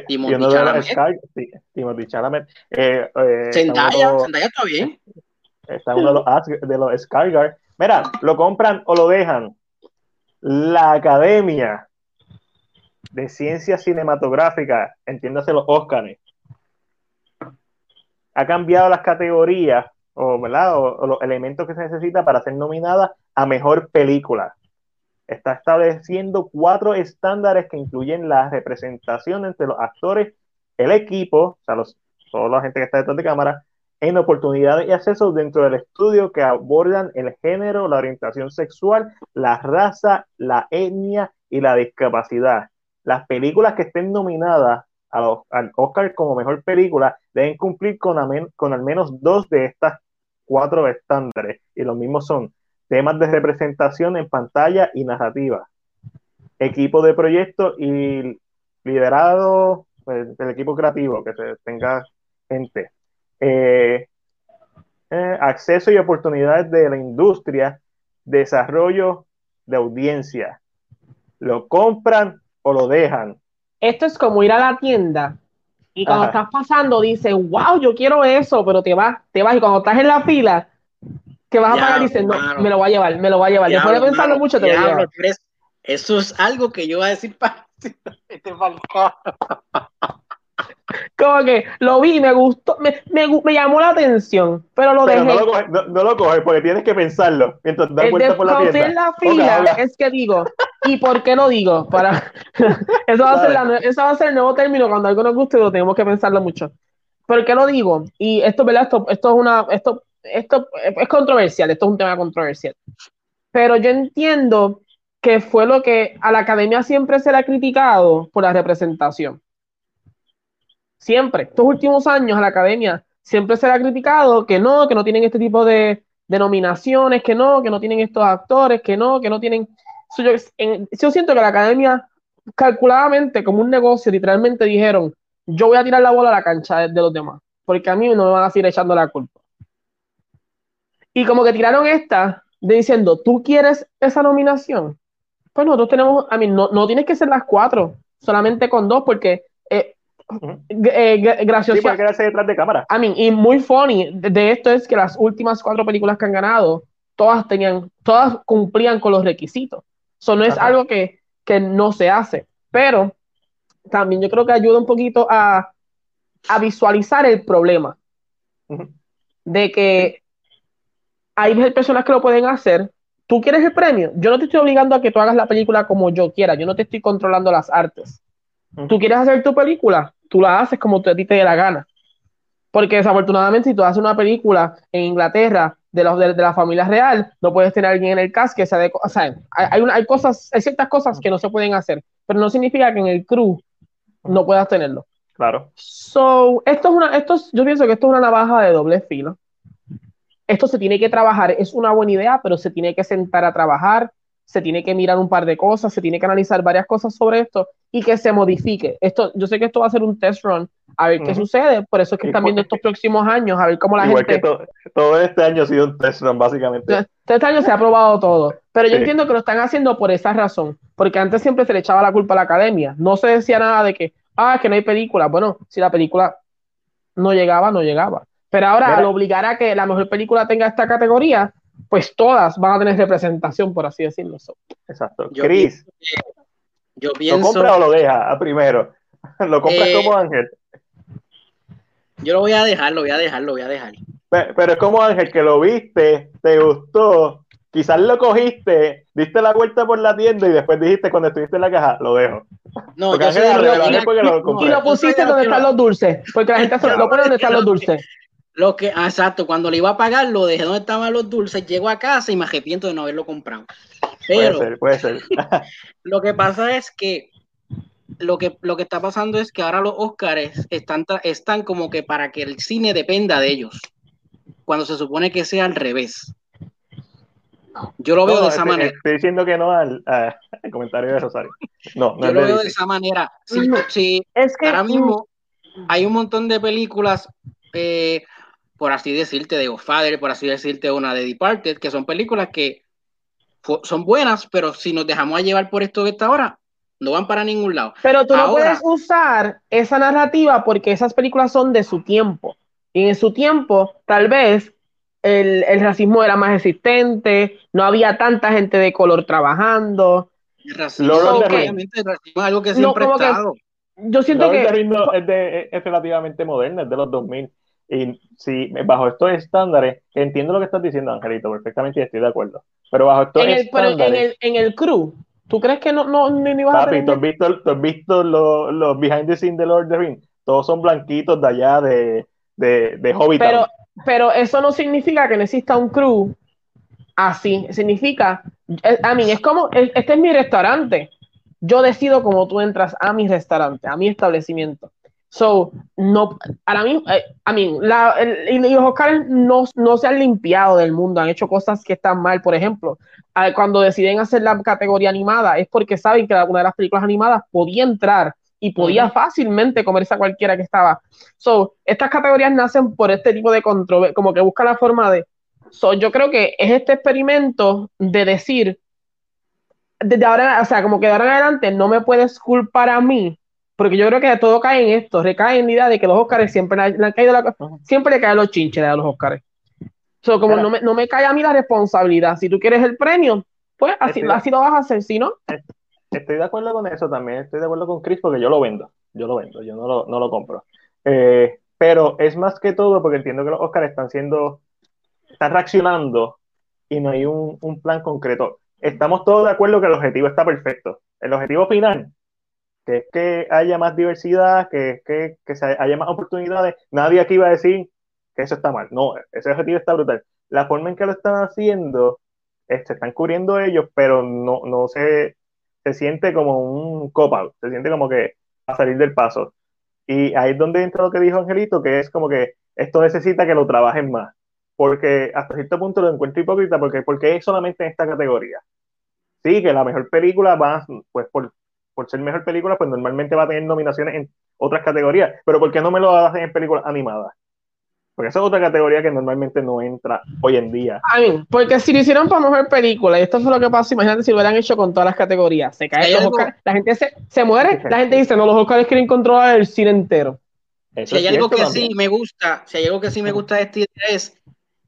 Timothy Chalamet. Timothy Chalamet. Eh, eh, Zendaya, uno, Zendaya está bien. Está uno de los, de los Skyguard. Mira, lo compran o lo dejan. La Academia de Ciencias Cinematográficas, entiéndase los Óscares, ha cambiado las categorías o, los elementos que se necesita para ser nominada a mejor película está estableciendo cuatro estándares que incluyen la representación entre los actores, el equipo, o sea, los, toda la gente que está detrás de cámara, en oportunidades y acceso dentro del estudio que abordan el género, la orientación sexual, la raza, la etnia y la discapacidad. Las películas que estén nominadas a los, al Oscar como mejor película deben cumplir con, amen, con al menos dos de estas cuatro estándares, y los mismos son temas de representación en pantalla y narrativa, equipo de proyecto y liderado pues, del equipo creativo, que se tenga gente, eh, eh, acceso y oportunidades de la industria, desarrollo de audiencia. ¿Lo compran o lo dejan? Esto es como ir a la tienda y cuando Ajá. estás pasando dices, wow, yo quiero eso, pero te vas, te vas y cuando estás en la fila que vas a pagar y dices, no, mano. me lo voy a llevar, me lo voy a llevar. Después de pensarlo mano, mucho, te lo voy a llevar. Eso es algo que yo voy a decir [laughs] para este Como que lo vi, me gustó, me, me, me llamó la atención, pero lo pero dejé. No lo, coges, no, no lo coges porque tienes que pensarlo mientras das vuelta por la tienda. en la fila okay, es que digo, ¿y por qué lo digo? Para [laughs] eso, va a ser la, eso va a ser el nuevo término cuando algo nos guste, lo tenemos que pensarlo mucho. ¿Por qué lo digo? Y esto, ¿verdad? Esto, esto es una, esto, esto es controversial, esto es un tema controversial. Pero yo entiendo que fue lo que a la academia siempre se le ha criticado por la representación. Siempre. Estos últimos años a la academia siempre se le ha criticado que no, que no tienen este tipo de, de nominaciones, que no, que no tienen estos actores, que no, que no tienen. Yo, en, yo siento que la academia calculadamente, como un negocio, literalmente dijeron, yo voy a tirar la bola a la cancha de, los demás, porque a mí no me van a seguir echando la culpa. Y como que tiraron esta, de diciendo, ¿tú quieres esa nominación? Pues nosotros tenemos, a mí, no, no tienes que ser las cuatro, solamente con dos, porque eh, eh, gracioso. Sí, detrás de cámara. A mí, y muy funny de esto es que las últimas cuatro películas que han ganado, todas tenían, todas cumplían con los requisitos. Eso no es algo que, que, no se hace, pero también yo creo que ayuda un poquito a, a visualizar el problema de que hay personas que lo pueden hacer. Tú quieres el premio, yo no te estoy obligando a que tú hagas la película como yo quiera, yo no te estoy controlando las artes. Tú quieres hacer tu película, tú la haces como a ti te dé la gana. Porque desafortunadamente si tú haces una película en Inglaterra de, los, de, la familia real, no puedes tener a alguien en el cast que sea de... O sea, hay, hay, cosas, hay ciertas cosas que no se pueden hacer, pero no significa que en el crew no puedas tenerlo. Claro. So, esto es una, esto yo pienso que esto es una navaja de doble filo. Esto se tiene que trabajar, es una buena idea, pero se tiene que sentar a trabajar, se tiene que mirar un par de cosas, se tiene que analizar varias cosas sobre esto y que se modifique. Esto, yo sé que esto va a ser un test run, a ver qué sucede, por eso es que están viendo estos próximos años, a ver cómo la gente... Que todo este año ha sido un test run, básicamente. Todo este año se ha probado todo, pero yo entiendo que lo están haciendo por esa razón, porque antes siempre se le echaba la culpa a la academia, no se decía nada de que, ah, que no hay película. Bueno, si la película no llegaba, no llegaba. Pero ahora, al obligar a que la mejor película tenga esta categoría, pues todas van a tener representación, por así decirlo. Exacto. Chris, yo pienso, ¿lo compra o lo deja a primero? [laughs] ¿Lo compras eh, como Ángel? Yo lo voy a dejar, lo voy a dejar, lo voy a dejar. Pero, es como Ángel, que lo viste, te gustó, quizás lo cogiste, diste la vuelta por la tienda y después dijiste cuando estuviste en la caja, lo dejo. No, yo Ángel, lo, y lo pusiste donde están los dulces, porque la gente lo pone donde están los dulces. Lo que, ah, exacto, cuando le iba a pagar, lo dejé donde estaban los dulces, llego a casa y me arrepiento de no haberlo comprado. Pero, puede ser, puede ser. [laughs] lo que pasa es que lo que, lo que está pasando es que ahora los Oscars están, están como que para que el cine dependa de ellos, cuando se supone que sea al revés. Yo lo veo de esa estoy, manera. Estoy diciendo que no al, comentario de Rosario. No, no Yo lo veo de esa manera. Sí, es que ahora mismo hay un montón de películas eh, por así decirte, de Godfather, por así decirte, una de Departed, que son películas que son buenas, pero si nos dejamos a llevar por esto de esta hora, no van para ningún lado. Pero tú no puedes usar esa narrativa porque esas películas son de su tiempo. Y en su tiempo, tal vez el, racismo era más existente, no había tanta gente de color trabajando. El racismo, obviamente, el racismo es algo que siempre ha estado. Yo siento que... Es, de, es relativamente moderno, es de los 2000. Y si bajo estos estándares, entiendo lo que estás diciendo, Angelito, perfectamente y estoy de acuerdo. Pero bajo estos en el, estándares. Pero en el, en el crew, ¿tú crees que no, no ni, vas a ¿tú has visto, ¿tú has visto los, los behind the scenes de Lord of the Rings? Todos son blanquitos de allá de, de, de Hobbit. Pero, pero eso no significa que no exista un crew así. Significa, eh, a mí, es como, este es mi restaurante. Yo decido cómo tú entras a mi restaurante, a mi establecimiento. So, no, para mí, eh, a mí, la, los Oscars no, no, se han limpiado del mundo, han hecho cosas que están mal. Por ejemplo, cuando deciden hacer la categoría alguna es porque saben que alguna de las películas animadas podía entrar y podía fácilmente comerse a cualquiera que estaba. So, estas categorías nacen por este tipo de control, como que busca la forma de. So, yo creo que es este experimento de decir, desde ahora, o sea, como que de ahora en adelante no me puedes culpar a mí porque yo creo que todo cae en esto, recae en la idea de que los Oscars siempre le han caído la, siempre le caen los chinches a los Oscars. So, como no me, no me, cae a mí la responsabilidad, si tú quieres el premio, pues así, así lo vas a hacer, si no. Estoy de acuerdo con eso también, estoy de acuerdo con Chris porque yo lo vendo, yo lo vendo, yo no lo, no lo compro. Eh, pero es más que todo porque entiendo que los Oscars están siendo, están reaccionando y no hay un, un plan concreto. Estamos todos de acuerdo que el objetivo está perfecto. El objetivo final que es que haya más diversidad, que es que, que haya más oportunidades. Nadie aquí va a decir que eso está mal. No, ese objetivo está brutal. La forma en que lo están haciendo, se este, están cubriendo ellos, pero no, no se, se siente como un cop-out, se siente como que a salir del paso. Y ahí es donde entra lo que dijo Angelito, que es como que esto necesita que lo trabajen más. Porque hasta cierto punto lo encuentro hipócrita, porque, porque es solamente en esta categoría. Sí, que la mejor película va, pues por por ser mejor película, pues normalmente va a tener nominaciones en otras categorías. Pero ¿por qué no me lo hacen en películas animadas? Porque esa es otra categoría que normalmente no entra hoy en día. A mí, porque si lo hicieron para mejor película, y esto fue lo que pasa, imagínate si lo hubieran hecho con todas las categorías. Se cae los Oscars, la gente se, se muere, la gente dice, no, los Oscars quieren controlar el cine entero. si hay algo que sí me gusta, si hay algo que sí me gusta de este idea es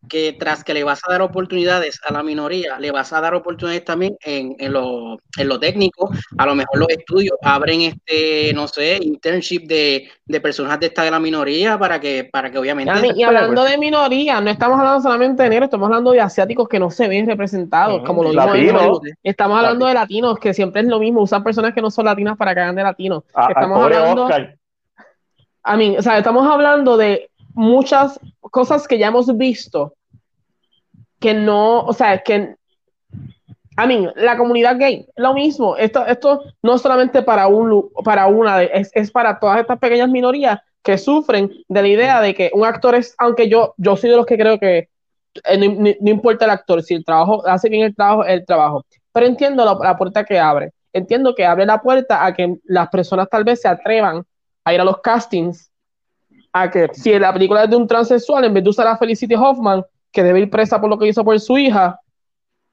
que tras que le vas a dar oportunidades a la minoría, le vas a dar oportunidades también en, en, lo, en lo técnico. A lo mejor los estudios abren este, no sé, internship de, de personas de esta de la minoría para que, para que obviamente. Y, hablando de minoría, no estamos hablando solamente de negros, estamos hablando de asiáticos que no se ven representados, como lo digo Estamos hablando de latinos, que siempre es lo mismo, usan personas que no son latinas para que hagan de latinos. estamos hablando. A mí, o sea, estamos hablando de muchas cosas que ya hemos visto que no, o sea, que a mí, la comunidad gay, lo mismo. Esto, esto no solamente para, un, para una, es, es, para todas estas pequeñas minorías que sufren de la idea de que un actor es, aunque yo, yo soy de los que creo que eh, no, importa el actor, si el trabajo hace bien el trabajo, el trabajo. Pero entiendo la, la, puerta que abre. Entiendo que abre la puerta a que las personas tal vez se atrevan a ir a los castings, a que si la película es de un transexual, en vez de usar a Felicity Hoffman, que debe ir presa por lo que hizo por su hija,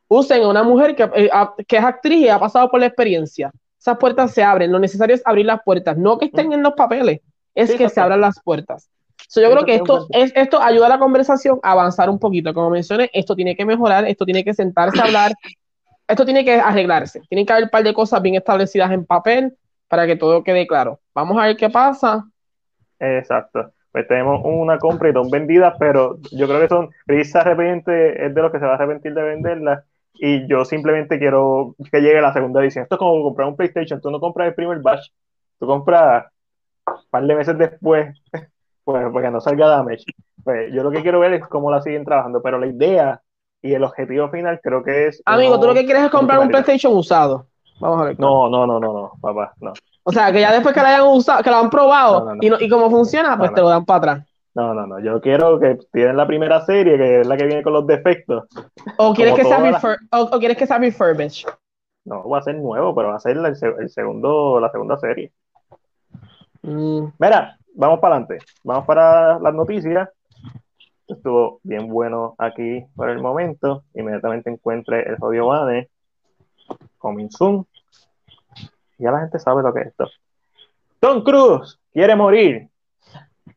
usen a una mujer que, eh, que es actriz y ha pasado por la experiencia. Esas puertas se abren, lo necesario es abrir las puertas, no que estén en los papeles, es que se abran las puertas. yo creo que esto, es, esto ayuda a la conversación a avanzar un poquito. Como mencioné, esto tiene que mejorar, esto tiene que sentarse a hablar, [coughs] esto tiene que arreglarse. Tiene que haber un par de cosas bien establecidas en papel para que todo quede claro. Vamos a ver qué pasa. Exacto pues tenemos una compra y dos vendidas, pero yo creo que son, Chris se arrepiente, es de los que se va a arrepentir de venderla, y yo simplemente quiero que llegue la segunda edición. Esto es como comprar un PlayStation, tú no compras el primer batch, tú compras un par de meses después, [laughs] pues porque no salga damage. Pues yo lo que quiero ver es cómo la siguen trabajando, pero la idea y el objetivo final creo que es... Amigo, tú lo que quieres es comprar un PlayStation usado. Vamos a ver. No, no, no, no, no, papá, no. O sea, que ya después que lo hayan usado, que lo han probado Y, no, y cómo funciona, pues te lo dan para atrás. No, no, no. Yo quiero que tienen la primera serie, que es la que viene con los defectos. O quieres, que sea, o, quieres que sea refurbished. No, va a ser nuevo, pero va a ser el, segundo, la segunda serie. Mm. Mira, vamos para adelante. Vamos para las noticias. Estuvo bien bueno aquí por el momento. Inmediatamente encuentre el jodido Bane. Coming soon. Ya la gente sabe lo que es esto. Tom Cruise quiere morir.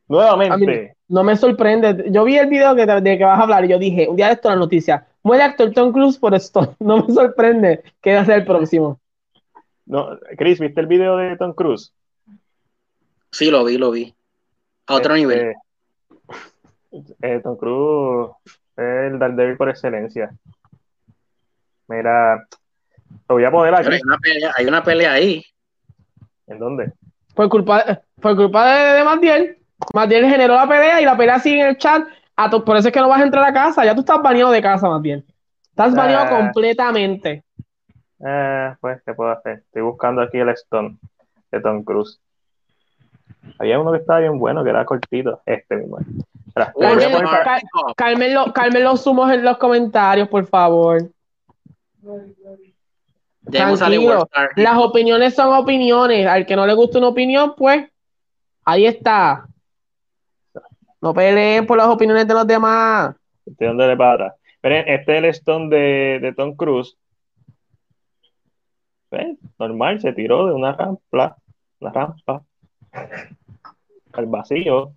Nuevamente. no me sorprende. Yo vi el video de, que vas a hablar y yo dije, un día de esto la noticia. Muere actor Tom Cruise por esto. [laughs] No me sorprende que va a ser el próximo. No, Chris, ¿viste el video de Tom Cruise? Sí, lo vi, lo vi. A otro este, nivel. Eh, Tom Cruise es el Daredevil por excelencia. Mira, lo voy a poner aquí. Hay una pelea, hay una pelea ahí. ¿En dónde? Por culpa, por culpa de, de Matiel. Matiel generó la pelea y la pelea sigue en el chat. A por eso es que no vas a entrar a casa. Ya tú estás baneado de casa, Matiel. Estás baneado ah. completamente. Eh, pues, ¿qué puedo hacer? Estoy buscando aquí el Stone de Tom Cruise. Había uno que estaba bien bueno, que era cortito. Este mismo. Carmen, los sumos en los comentarios, por favor. Las opiniones son opiniones. Al que no le gusta una opinión, pues ahí está. No peleen por las opiniones de los demás. ¿De dónde le para? este es el Stone de, de Tom Cruise. Normal, se tiró de una rampa, una rampa [laughs] al vacío.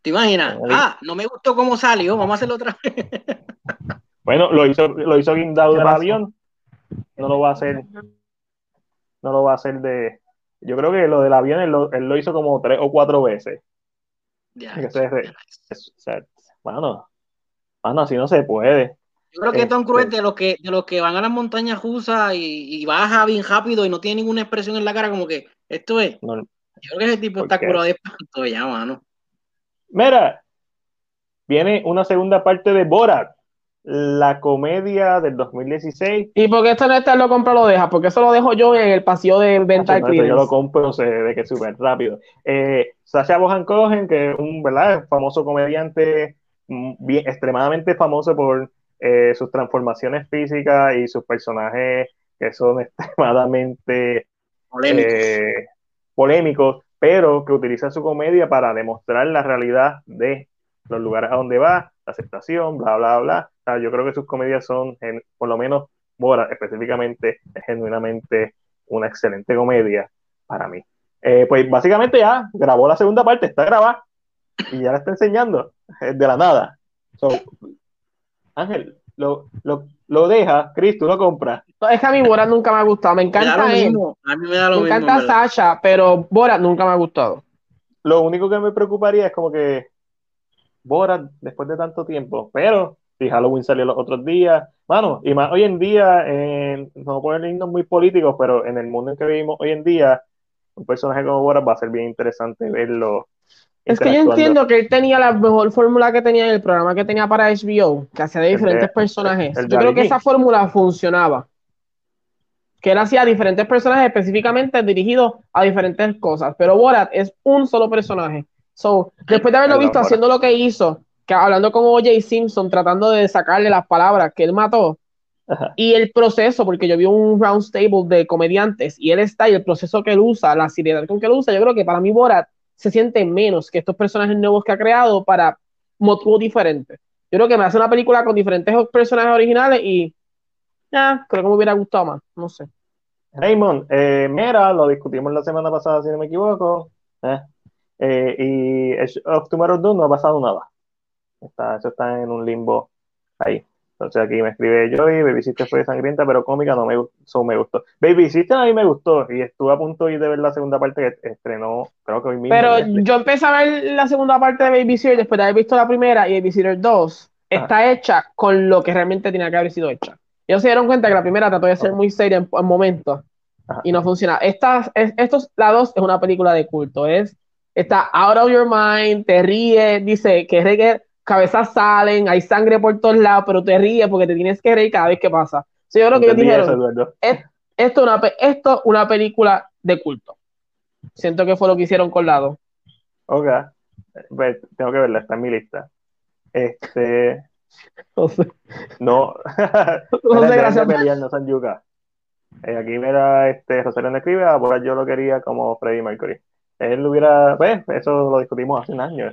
¿Te imaginas? Ah, no me gustó cómo salió, vamos a hacerlo otra vez. bueno, lo hizo, lo hizo guindado del avión no lo va a hacer. No lo va a hacer de. Yo creo que lo del avión él lo, hizo como tres o cuatro veces. Ya. bueno, así no se puede. Yo creo que Tom Cruise este de los que, de los que van a las montañas rusas y, baja bien rápido y no tiene ninguna expresión en la cara, como que esto es. yo creo que ese tipo está curado de espanto ya, mano. Mira, viene una segunda parte de Borat la comedia del 2016. ¿Y por qué esto no está lo compra lo deja? Porque eso lo dejo yo en el pasillo de venta no, Yo lo compro, se ve que es súper rápido. Eh, Sasha Bohan Cohen, que es un ¿verdad? famoso comediante, mm, bien, extremadamente famoso por eh, sus transformaciones físicas y sus personajes que son [laughs] extremadamente eh, polémicos, pero que utiliza su comedia para demostrar la realidad de los lugares a donde va, la aceptación, bla, bla, bla. Yo creo que sus comedias son, por lo menos Bora específicamente, es genuinamente una excelente comedia para mí. Eh, pues básicamente ya grabó la segunda parte, está grabada y ya la está enseñando de la nada. Ángel, lo, lo, lo deja, Cristo, lo compra. es que a mí Borat nunca me ha gustado. Me encanta me él. A mí me da lo me encanta Sasha, pero Borat nunca me ha gustado. Lo único que me preocuparía es como que Borat después de tanto tiempo, pero si Halloween salió los otros días, bueno, y más hoy en día, eh, no poner irnos muy políticos, pero en el mundo en que vivimos hoy en día, un personaje como Borat va a ser bien interesante verlo es que yo entiendo que él tenía la mejor fórmula que tenía en el programa que tenía para HBO, que hacía de diferentes personajes. yo creo que esa fórmula funcionaba. Que él hacía diferentes personajes específicamente dirigidos a diferentes cosas. Pero Borat es un solo personaje. So, después de haberlo visto haciendo lo que hizo, que hablando con O.J. Simpson, tratando de sacarle las palabras que él mató, y el proceso, porque yo vi un round table de comediantes y él está y el proceso que él usa, la seriedad con que él usa, yo creo que para mí Borat se siente menos que estos personajes nuevos que ha creado para motivos diferentes. Yo creo que me hace una película con diferentes personajes originales y ya, creo que me hubiera gustado más, no sé. Raymond, eh, mira, lo discutimos la semana pasada, si no me equivoco, eh, eh, y of Tomorrow's Doom no ha pasado nada. Está, eso está en un limbo ahí. Entonces aquí me escribe Joey, Baby Sister fue sangrienta, pero cómica no me, me gustó. Baby Sister a mí me gustó y estuve a punto de ver la segunda parte que estrenó, creo que hoy mismo. Pero yo empecé a ver la segunda parte de Baby Sister después de haber visto la primera y Baby Sister 2 está hecha con lo que realmente tenía que haber sido hecha. Ellos se dieron cuenta que la primera trató de ser muy seria en, momentos y no funciona. Esta, es, estos, la 2 es una película de culto, es está out of your mind, te ríe, dice que cabezas salen, hay sangre por todos lados, pero te ríes porque te tienes que reír cada vez que pasa. yo creo que ellos dijeron, esto es una, esto una película de culto. Siento que fue lo que hicieron con Lado. Ok, pues, tengo que verla, está en mi lista. Este... [laughs] No sé. No. [laughs] [laughs] no sé, gracias. no San Yuka. Eh, aquí mira, este, Rosario no escribe, ahora yo lo quería como Freddie Mercury. Él hubiera, pues, eso lo discutimos hace un año.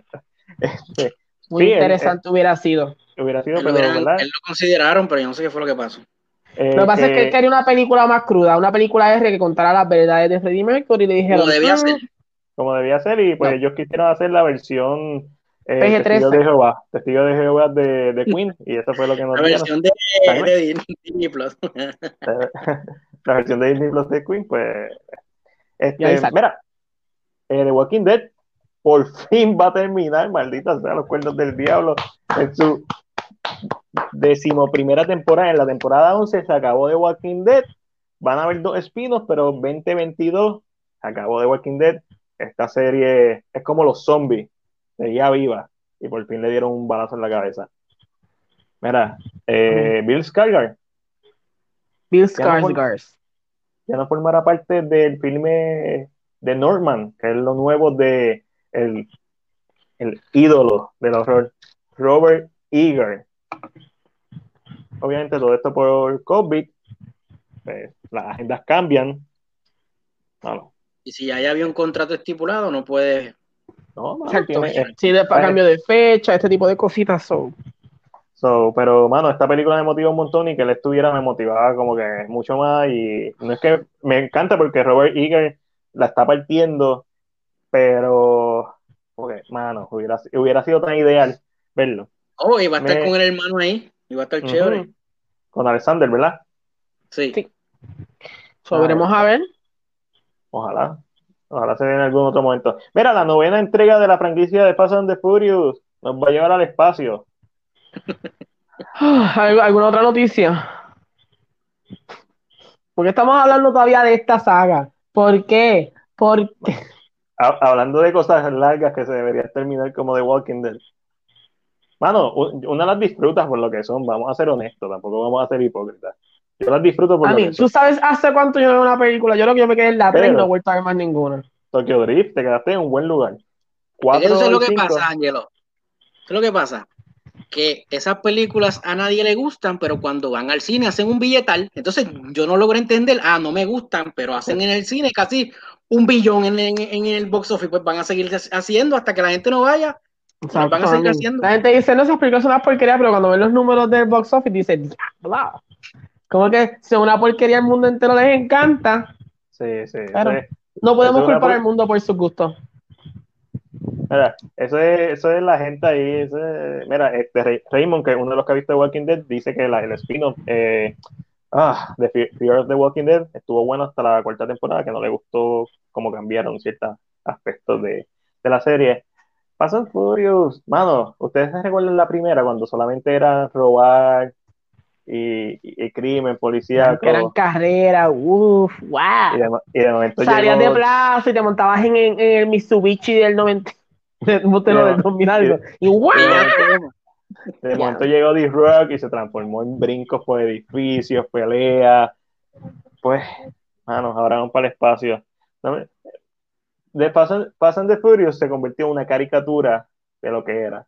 Este, muy interesante hubiera sido. Hubiera sido, pero ¿verdad? Él lo consideraron, pero yo no sé qué fue lo que pasó. Eh, lo que pasa es que él quería una película más cruda, una película R que contara las verdades de Freddie Mercury y le dijeron. Como debía mm". ser. Como debía ser, y pues ellos quisieron hacer la versión eh, Testigo de Jehová, Testigo de Jehová de, de, Queen, y eso fue lo que nos La versión de, de, Disney Plus. [laughs] la versión de Disney Plus de Queen, pues. Este, mira, eh, The Walking Dead por fin va a terminar, maldita sea los cuernos del diablo, en su decimoprimera temporada. En la temporada 11 se acabó de Walking Dead. Van a haber dos espinos, pero 2022 se acabó de Walking Dead. Esta serie es como los zombies, seguía viva y por fin le dieron un balazo en la cabeza. Mira, eh, Bill Skarsgård. Bill Skarsgård. Ya no formará parte del filme de Norman, que es lo nuevo de el, el ídolo del horror, Robert Eager. Obviamente todo esto por COVID, pues, las agendas cambian. Y si ya había un contrato estipulado, no puede... No, Exacto. sí, de, pues, cambio de fecha, este tipo de cositas son. So, pero, mano, esta película me motiva un montón y que él estuviera me motivaba como que mucho más. Y no es que me encanta porque Robert Eager la está partiendo pero, porque, mano, hubiera, hubiera sido tan ideal verlo. Oh, y va a estar con el hermano ahí, y va a estar chévere. Con Alexander, ¿verdad? Sí. sí. veremos a ver. Ojalá. Ojalá se vea en algún otro momento. Mira, la novena entrega de la franquicia de Fast and the Furious nos va a llevar al espacio. ¿Alguna otra noticia? ¿Por qué estamos hablando todavía de esta saga? ¿Por qué? Porque hablando de cosas largas que se deberían terminar como The Walking Dead. Mano, una las disfrutas por lo que son, vamos a ser honestos, tampoco vamos a ser hipócritas. Yo las disfruto por a lo mí, ¿Tú sabes hace cuánto yo veo una película? Yo creo que yo me quedé en la 3 y no he vuelto a ver más ninguna. Tokyo Drift, te quedaste en un buen lugar. Cuatro, eso es lo que pasa, Angelo. Eso es lo que pasa. que esas películas a nadie le gustan, pero cuando van al cine hacen un billetal. Entonces yo no logro entender, ah, no me gustan, pero hacen en el cine casi un billón en, el box office, pues van a seguir haciendo hasta que la gente no vaya. van a seguir haciendo. La gente dice, no, esas películas son una porquería, pero cuando ven los números del box office dice, diablo. Como que si una porquería el mundo entero les encanta. Sí, sí. no podemos culpar al mundo por sus gustos. Mira, eso es, eso es la gente ahí. mira, este Raymond, que uno de los que ha visto The Walking Dead, dice que la, el spin-off eh, ah, de Fear of the Walking Dead estuvo bueno hasta la cuarta temporada, que no le gustó cómo cambiaron ciertos aspectos de, de la serie. Pasan Furious, mano, ¿ustedes se recuerdan la primera cuando solamente era robar y, crimen, policía? Eran carreras, uff, wow. Y de, momento Salías de plaza y te montabas en, en, el Mitsubishi del 90, [laughs] del, del 2000 algo. Y, wow. De momento llegó D-Rock y se transformó en brincos por edificios, pelea. Pues, manos, ahora vamos para el espacio. De Pasan, Pasan de Furious se convirtió en una caricatura de lo que era.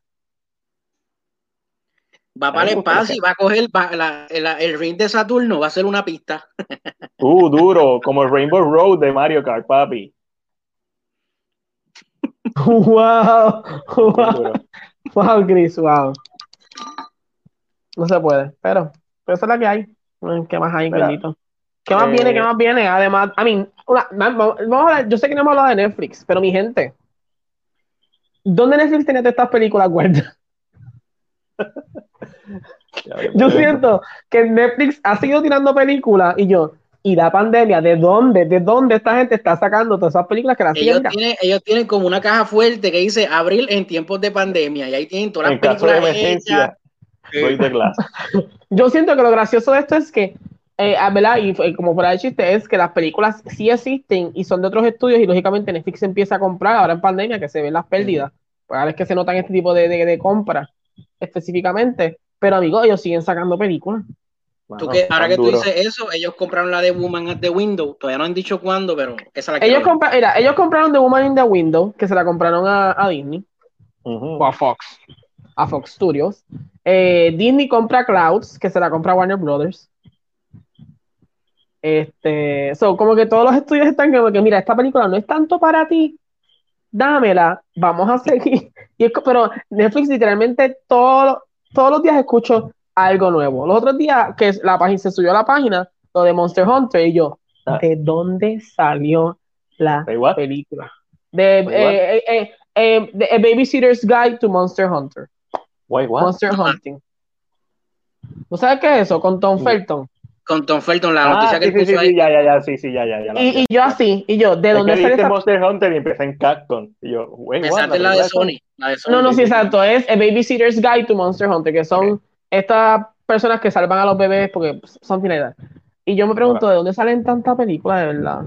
Va para el espacio y va a coger el ring de Saturno, va a ser una pista. [laughs] Uh, duro, como el Rainbow Road de Mario Kart, papi. [laughs] Wow, wow, wow, Chris, wow. No se puede, pero, pero esa es la que hay. ¿Qué más hay, bendito? ¿Qué más viene? ¿Qué eh, más viene? Además, a mí, vamos a ver, yo sé que no hemos hablado de Netflix, pero mi gente, ¿dónde Netflix tenía todas estas películas guardadas? yo siento que Netflix ha seguido tirando películas y yo, y la pandemia, ¿de dónde? ¿De dónde esta gente está sacando todas esas películas que las ellos tienen, ellos tienen como una caja fuerte que dice abril en tiempos de pandemia y ahí tienen todas las películas hechas. [laughs] Yo siento que lo gracioso de esto es que, eh, ah, ¿verdad? Y como fuera de chiste, es que las películas sí existen y son de otros estudios y lógicamente Netflix empieza a comprar ahora en pandemia que se ven las pérdidas. Pues ahora es que se notan este tipo de, de, compras específicamente. Pero amigos, ellos siguen sacando películas. ahora que tú dices eso, ellos compraron la de Woman at the Window. Todavía no han dicho cuándo, pero esa la ellos, ellos compraron The Woman in the Window, que se la compraron a, a Disney o a Fox, a Fox Studios. Eh, Disney compra Clouds, que se la compra Warner Brothers. Este, so, como que todos los estudios están como que, mira, esta película no es tanto para ti, dámela, vamos a [laughs] seguir. Y pero Netflix literalmente todos los días escucho algo nuevo. Los otros días que la página se subió a la página, lo de Monster Hunter, y yo, ah. ¿de dónde salió la película? De, eh, eh, eh, Babysitter's Guide to Monster Hunter. Monster Hunting. ¿No sabes qué es eso? Con Tom Felton. Con Tom Felton, la noticia ah, que sí, sí, ahí. Sí, ya, ya, ya, sí, sí, ya, ya. ya y, y, yo así, y yo, ¿de dónde sale esta... Monster Hunter y empecé en Capcom. Y yo, güey, Pensaste la, de Sony, la de Sony. No, no, sí, exacto. Es A Babysitter's Guide to Monster Hunter, que son estas personas que salvan a los bebés porque son finales. Y yo me pregunto, ¿de dónde salen tantas películas, de verdad?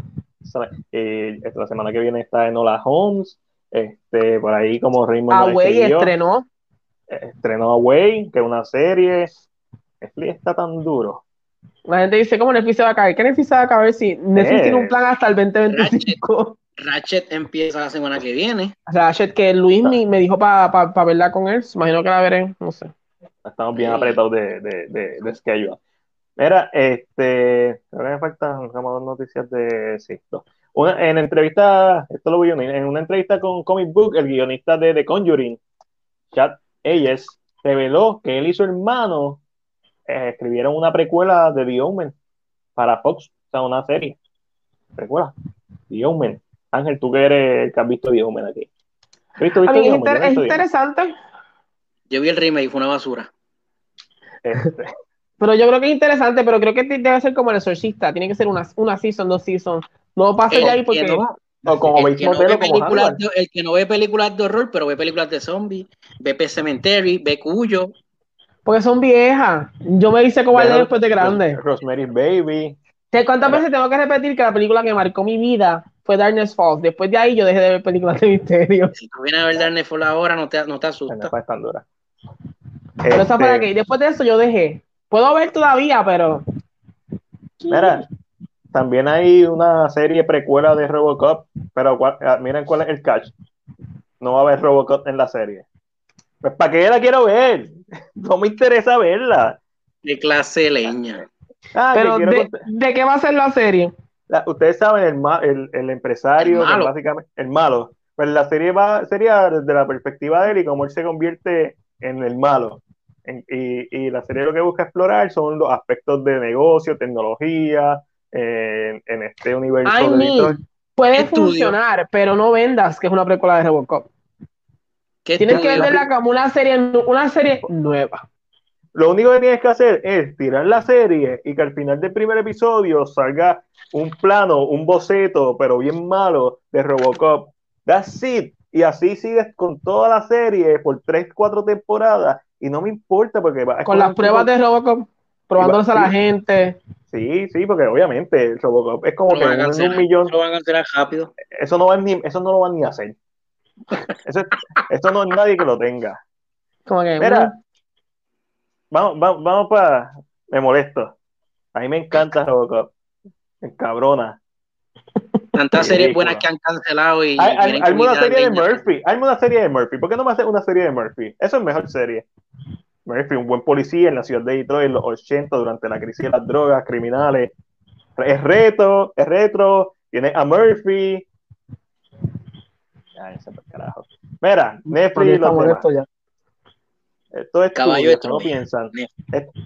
Eh, la semana que viene está en Hola Holmes, este, por ahí como Raymond. Ah, güey, estrenó estrenó Away, que es una serie. Netflix está tan duro. La gente dice, ¿cómo Netflix se va a caer? ¿Qué Netflix se va a caer si Netflix tiene un plan hasta el 2025? Ratchet, empieza la semana que viene. Ratchet, que Luis me, dijo para pa, verla con él. Imagino que la veré, no sé. Estamos bien apretados de, de, de, de schedule. Mira, este, ahora me faltan dos noticias de sí, una, en entrevista, esto lo vi en una entrevista con Comic Book, el guionista de The Conjuring, Chad Ellos reveló que él y su hermano eh, escribieron una precuela de The Omen para Fox, o sea, una serie. Precuela. The Omen. Ángel, tú que eres el que has visto The Omen aquí. ¿Visto, visto es, interesante. Yo vi el remake y fue una basura. Este. [laughs] pero yo creo que es interesante, pero creo que debe ser como el exorcista. Tiene que ser una, una season, dos seasons. No pasa ya ahí porque el, que no ve películas de, el que no ve películas de horror, pero ve películas de zombies, ve P Cemetery, ve Cuyo. Porque son viejas. Yo me hice cobarde después de grande. Rosemary's Baby. ¿Cuántas veces tengo que repetir que la película que marcó mi vida fue Darkness Falls? Después de ahí yo dejé de ver películas de misterio. [laughs] Si tú vienes a ver Darkness Falls ahora, no te, no te asustas. No es tan dura. Pero este... para qué. Después de eso yo dejé. Puedo ver todavía, pero. Mira, también hay una serie precuela de Robocop, pero ah, miren cuál es el catch. No va a haber Robocop en la serie. Pues ¿para qué la quiero ver? [laughs] no me interesa verla. De clase leña. Ah, Pero de, de, qué va a ser la serie? ustedes saben, el, el, el empresario, el malo. básicamente, el malo. Pues la serie va, sería desde la perspectiva de él y cómo él se convierte en el malo. y, y, la serie lo que busca explorar son los aspectos de negocio, tecnología, en este universo. de puede funcionar, pero no vendas que es una precuela de Robocop. Tienes que venderla como una serie, una serie nueva. Lo único que tienes que hacer es tirar la serie y que al final del primer episodio salga un plano, un boceto, pero bien malo, de Robocop. That's it. Y así sigues con toda la serie por tres, cuatro temporadas. Y no me importa porque... Con las pruebas de Robocop, probándolas a la gente. Sí, sí, porque obviamente Robocop es como que un millón... Lo van a hacer rápido. Eso no, van ni, eso no lo van ni a hacer. [laughs] Eso, esto no hay nadie que lo tenga. Como que, Mira, vamos, vamos, vamos para. Me molesto. A mí me encanta Robocop. Cabrona. Tantas series buenas que han cancelado y. Hay, hay, una serie de Murphy. Hay una serie de Murphy. ¿Por qué no me hace una serie de Murphy? Eso es mejor serie. Murphy, un buen policía en la ciudad de Detroit en los 80 durante la crisis de las drogas, criminales. Es reto, es retro. Tiene a Murphy. Ay, carajo. Mira, Netflix lo ya. Estos estudios, no piensan.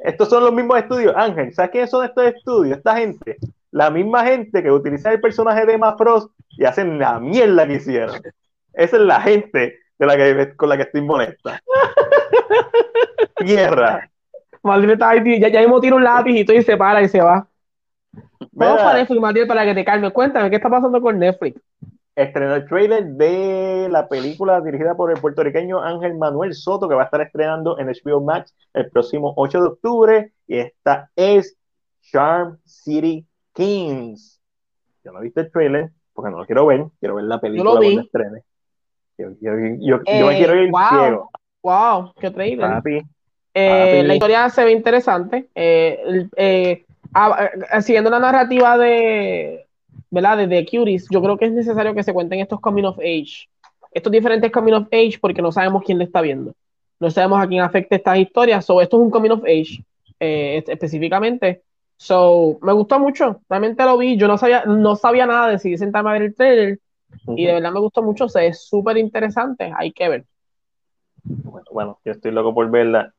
Estos son los mismos estudios. Ángel, ¿sabes quiénes son estos estudios? Esta gente, la misma gente que utiliza el personaje de Emma Frost y hacen la mierda que hicieron. Esa es la gente de la que, con la que estoy molesta. [laughs] Mierda. Maldita, ya, ya mismo tira un lápiz y se para y se va. Vamos para Netflix, Maldita, para que te calme. Cuéntame, ¿qué está pasando con Netflix? Estrenó el trailer de la película dirigida por el puertorriqueño Ángel Manuel Soto, que va a estar estrenando en HBO Max el próximo 8 de octubre. Y esta es Charm City Kings. Yo no he visto el trailer porque no lo quiero ver. Quiero ver la película cuando estrene. Yo, yo, me quiero ir wow, ciego. ¡Wow! ¡Qué trailer! Eh, la historia se ve interesante. Eh, eh, siguiendo la narrativa de ¿verdad? Desde Cuties, yo creo que es necesario que se cuenten estos coming of age, estos diferentes coming of age, porque no sabemos quién le está viendo. No sabemos a quién afecta estas historias. So, esto es un coming of age eh, específicamente. So, me gustó mucho. Realmente lo vi. Yo no sabía, no sabía nada, decidí sentarme a ver el trailer. Y de verdad me gustó mucho. Se es súper interesante. Hay que ver. Bueno, bueno, yo estoy loco por verla.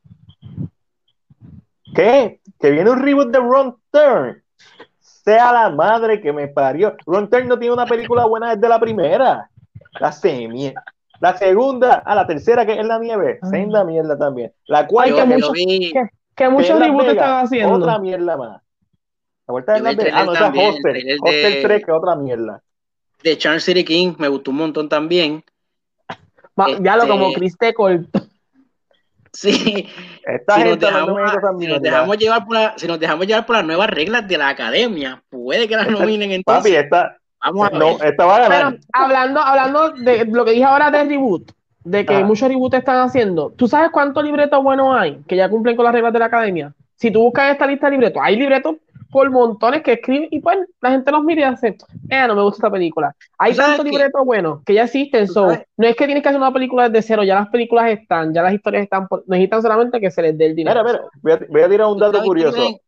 ¿Qué? ¿Que viene un reboot de Wrong Turn? Sea la madre que me parió. Ron no tiene una película buena desde la primera. La semi. La segunda, a la tercera que es la nieve. Ah. Senda mierda también. La cuarta que, que, muchos reboots están haciendo. Otra mierda más. La vuelta de la Ah, no, esa Hostel. Hostel 3 que otra mierda. De Charles City King me gustó un montón también. Ya lo como este, Chris Cole. Sí. si, nos dejamos, llevar por si nos dejamos llevar por las nuevas reglas de la academia, puede que las nominen entonces. Papi, esta, Vamos a no, esta va a ganar. hablando, hablando de lo que dije ahora de reboot, de que muchos reboots están haciendo, ¿tú sabes cuántos libretos buenos hay que ya cumplen con las reglas de la academia? Si tú buscas esta lista de libretos, hay libretos por montones que escriben y pues la gente los mira y dice, eh, no me gusta esta película. Hay tantos libretos buenos que ya existen, so, no es que tienes que hacer una película desde cero, ya las películas están, ya las historias están, necesitan solamente que se les dé el dinero. Mira, mira, voy a, tirar un dato curioso.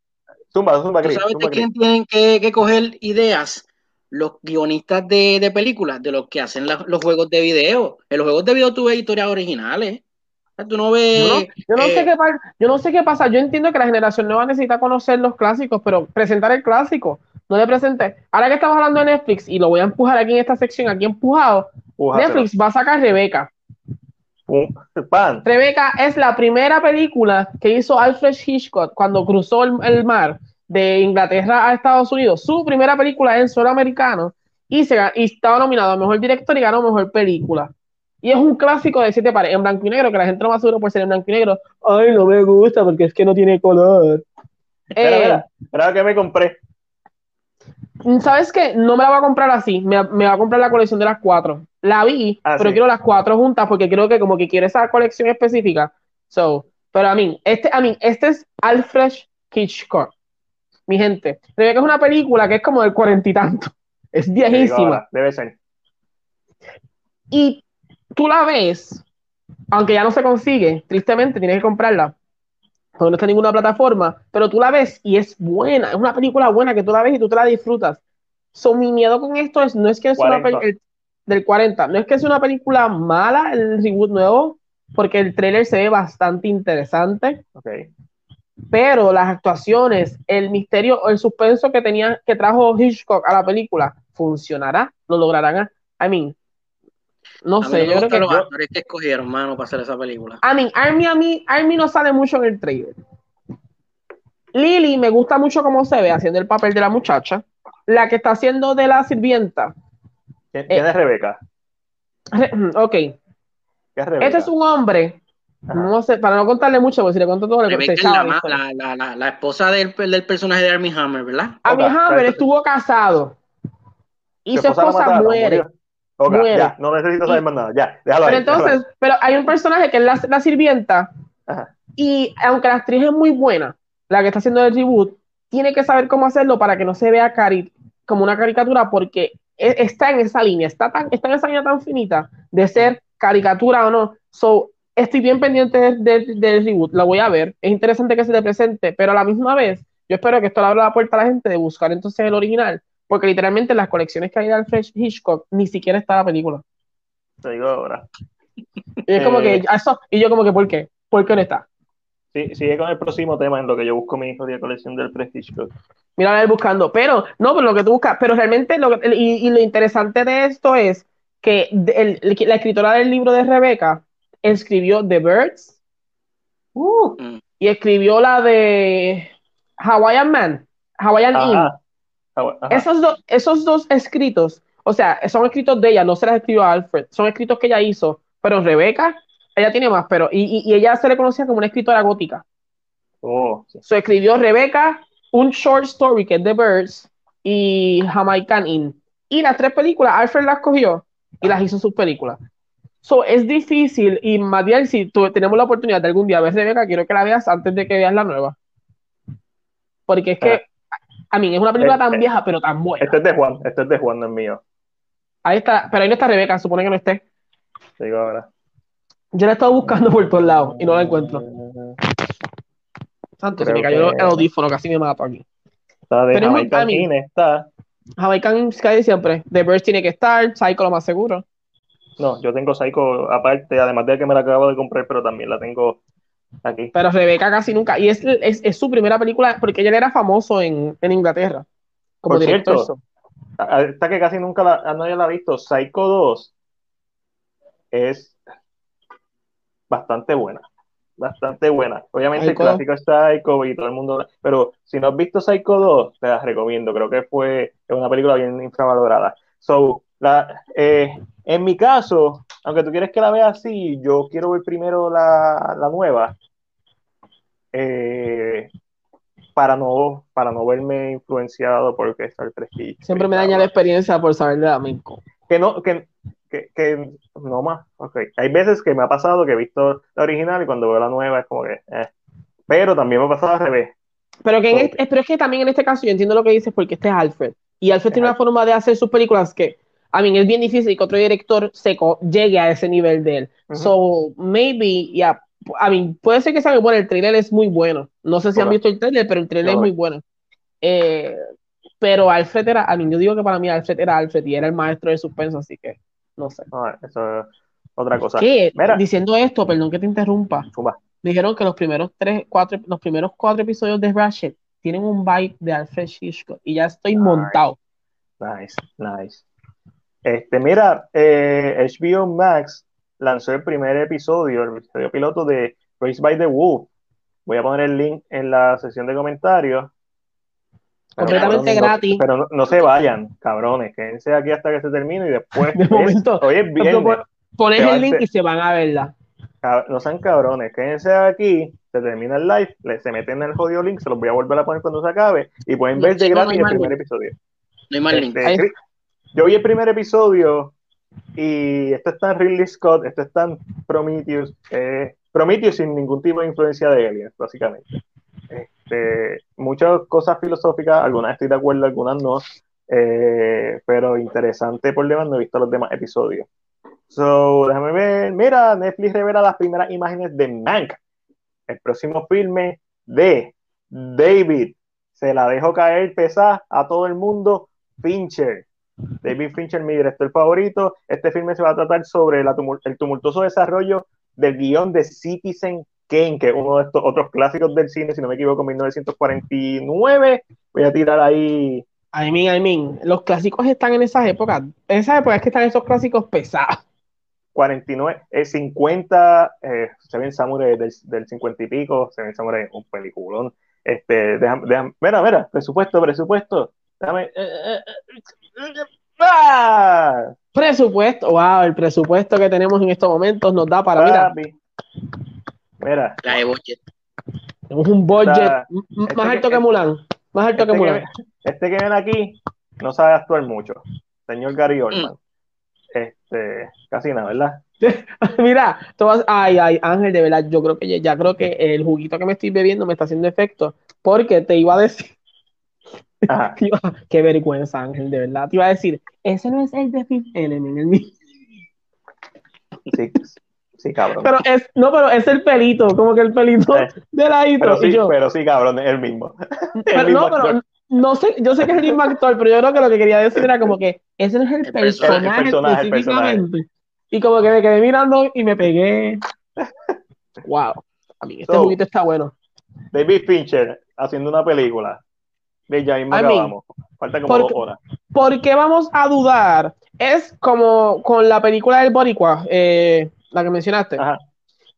Zumba, zumba, ¿Tú sabes de quién tienen que, coger ideas? Los guionistas de, de películas, de los que hacen los juegos de video. En los juegos de video tú ves historias originales. Tú no ves. Yo no, sé eh, qué, yo no sé qué pasa. Yo entiendo que la generación nueva necesita conocer los clásicos, pero presentar el clásico. No le presenté. Ahora que estamos hablando de Netflix, y lo voy a empujar aquí en esta sección, aquí empujado, Netflix va a sacar Rebeca. Rebeca es la primera película que hizo Alfred Hitchcock cuando cruzó el, mar de Inglaterra a Estados Unidos. Su primera película en suelo americano y, se, y estaba nominado a mejor director y ganó mejor película. Y es un clásico de siete pares, en blanco y negro, que la gente no va seguro por ser en blanco y negro. Ay, no me gusta porque es que no tiene color. Espera, eh, que me compré. ¿Sabes qué? No me la voy a comprar así. Me, me va a comprar la colección de las cuatro. La vi, ah, pero quiero las cuatro juntas porque creo que como que quiere esa colección específica. So, pero a mí, este, a mí, este es Alfred Hitchcock. Mi gente. Que es una película que es como del cuarenta y tanto. Es viejísima. Debe ser. Y tú la ves aunque ya no se consigue, tristemente tienes que comprarla, porque no está en ninguna plataforma, pero tú la ves y es buena, es una película buena que tú la ves y tú te la disfrutas. So, mi miedo con esto es, no es que es una película del 40, no es que es una película mala, el reboot nuevo, porque el trailer se ve bastante interesante. Okay. Pero las actuaciones, el misterio, el suspenso que tenía, que trajo Hitchcock a la película, ¿funcionará? ¿Lo lograrán? I mean, no sé, yo creo que los actores que escogieron, mano, para hacer esa película. I mean, Army, a mí, Army no sale mucho en el trailer. Lily me gusta mucho cómo se ve haciendo el papel de la muchacha. La que está haciendo de la sirvienta. ¿Quién, es eh, Rebeca? ok. Este es un hombre. No sé, para no contarle mucho, porque si le cuento todo, le Rebeca la, la, la, la, esposa del, del, personaje de Army Hammer, ¿verdad? Army Hammer estuvo casado. Y su esposa, muere. Ya, no necesito saber más nada. Ya, déjalo Pero entonces, pero hay un personaje que es la, la sirvienta. Y aunque la actriz es muy buena, la que está haciendo el reboot, tiene que saber cómo hacerlo para que no se vea cari como una caricatura, porque e, está en esa línea, está, tan, está en esa línea tan finita de ser caricatura o no. So, estoy bien pendiente del de, reboot, la voy a ver. Es interesante que se te presente, pero a la misma vez, yo espero que esto le abra la puerta a la gente de buscar entonces el original, porque literalmente en las colecciones que hay de Alfred Hitchcock ni siquiera está la película. Te digo ahora. Y es como que, eh, eso, y yo como que, ¿por qué? ¿Por qué no está? Sí, sigue con el próximo tema en lo que yo busco mi hijo de colección del Prestige Mira, a ver, buscando. Pero, no, pero lo que tú buscas, pero realmente, lo y, lo interesante de esto es que la escritora del libro de Rebeca escribió The Birds uh, y escribió la de Hawaiian Man, Hawaiian Inn. Esos, dos, esos dos escritos, o sea, son escritos de ella, no se las escribió Alfred, son escritos que ella hizo, pero Rebeca, ella tiene más, pero, y, y, ella se le conocía como una escritora gótica. Oh, Se escribió Rebeca, un short story que es The Birds y Jamaican Inn. Y las tres películas, Alfred las cogió y las hizo sus películas. So, es difícil y Matiel, si tenemos la oportunidad de algún día ver Rebeca, quiero que la veas antes de que veas la nueva. Porque es que a mí es una película tan vieja, pero tan buena. Este es de Juan, este es de Juan, no es mío. Ahí está, pero ahí no está Rebeca, supone que no esté. Digo ahora. Yo la he estado buscando por todos lados y no la encuentro. Santo, se me cayó el audífono, casi me mato aquí. Está de Jamaican está. Jamaican Sky siempre. The Birds tiene que estar, Psycho lo más seguro. No, yo tengo Psycho aparte, además de que me la acabo de comprar, pero también la tengo aquí. Pero Rebeca casi nunca. Y es, es, es su primera película, porque ella era famoso en, en Inglaterra. Como Por director. Cierto, esta que casi nunca la, nadie la ha visto, Psycho 2 es bastante buena. Bastante buena. Obviamente el clásico es Psycho y todo el mundo. Pero si no has visto Psycho 2, te la recomiendo. Creo que fue una película bien infravalorada. So, la, eh, en mi caso, aunque tú quieres que la vea así, yo quiero ver primero la, la nueva. Eh, para no, para no verme influenciado por que está el prestigio. Siempre me daña la experiencia por saber de Amico. Que no, que, que, que, no más. Okay. Hay veces que me ha pasado que he visto la original y cuando veo la nueva es como que. Eh. Pero también me ha pasado al revés. Pero, que este, pero es que también en este caso yo entiendo lo que dices porque este es Alfred. Y Alfred tiene una forma de hacer sus películas que, a mí, es bien difícil que otro director seco llegue a ese nivel de él. So, maybe, yeah, a mí, puede ser que sea muy bueno, el trailer es muy bueno. No sé si han visto el trailer, pero el trailer es muy bueno. Eh, pero Alfred era, a mí, yo digo que para mí Alfred era Alfred y era el maestro de suspenso, así que no sé. eso es otra cosa. Diciendo esto, perdón que te interrumpa. Dijeron que los primeros tres, cuatro, los primeros cuatro episodios de Ratchet tienen un vibe de Alfred Hitchcock y ya estoy montado. Nice, nice. Este, mira, eh, HBO Max lanzó el primer episodio, el episodio piloto de Race by the Wolf. Voy a poner el link en la sección de comentarios. Completamente gratis. pero no, se vayan, cabrones. Quédense aquí hasta que se termine y después. [laughs] De momento, hoy es Pones el link y se van a verla. No sean cabrones, quédense aquí, se termina el live, se meten en el jodido link, se los voy a volver a poner cuando se acabe y pueden ver de gratis el primer episodio. No hay más link. Yo vi el primer episodio y esto está en Ridley Scott, esto está en Prometheus, eh, Prometheus sin ningún tipo de influencia de aliens, básicamente. Este, muchas cosas filosóficas, algunas estoy de acuerdo, algunas no, eh, pero interesante por demás, no he visto los demás episodios. So, déjame ver. Mira, Netflix revela las primeras imágenes de Mank, el próximo filme de David. Se la dejo caer pesada a todo el mundo. Fincher. David Fincher, mi director favorito. Este filme se va a tratar sobre el tumultuoso desarrollo del guion de Citizen Kane, que es uno de estos otros clásicos del cine, si no me equivoco, 1949. Voy a tirar ahí. I mean, I mean, los clásicos están en esas épocas. En esas épocas es que están esos clásicos pesados. 49, eh, 50, eh, se ven Samurai del, del 50 y pico, se ven Samurai un peliculón. Este, déjame, déjame, mira, mira, presupuesto, presupuesto. Déjame, eh, eh, eh ¡ah! Presupuesto, wow, el presupuesto que tenemos en estos momentos nos da para, mira. Mira. budget. Tenemos un budget este más alto que, Mulan. Más alto este que Mulan. este que ven aquí no sabe actuar mucho. Señor Gary Oldman. Este, casi nada, ¿verdad? [laughs] Mira, ay, ay, Ángel, de verdad, yo creo que ya, creo que el juguito que me estoy bebiendo me está haciendo efecto, porque te iba a decir, [laughs] qué vergüenza, Ángel, de verdad, te iba a decir, ese no es el de Fifth Element, el mío. Sí, sí, cabrón. Pero es, no, pero es el pelito, como que el pelito eh, de la intro. Pero sí, pero sí, cabrón, es el mismo. [laughs] El mismo no, pero no sé, yo sé que es el mismo actor, pero yo creo que lo que quería decir era como que ese no es el, personaje, específicamente. Y como que me quedé mirando y me pegué. [laughs] Wow. A mí este juguito está bueno. David Fincher haciendo una película. De ya mismo acabamos. Falta como dos horas. ¿Por qué vamos a dudar? Es como con la película del Boricua, eh, la que mencionaste.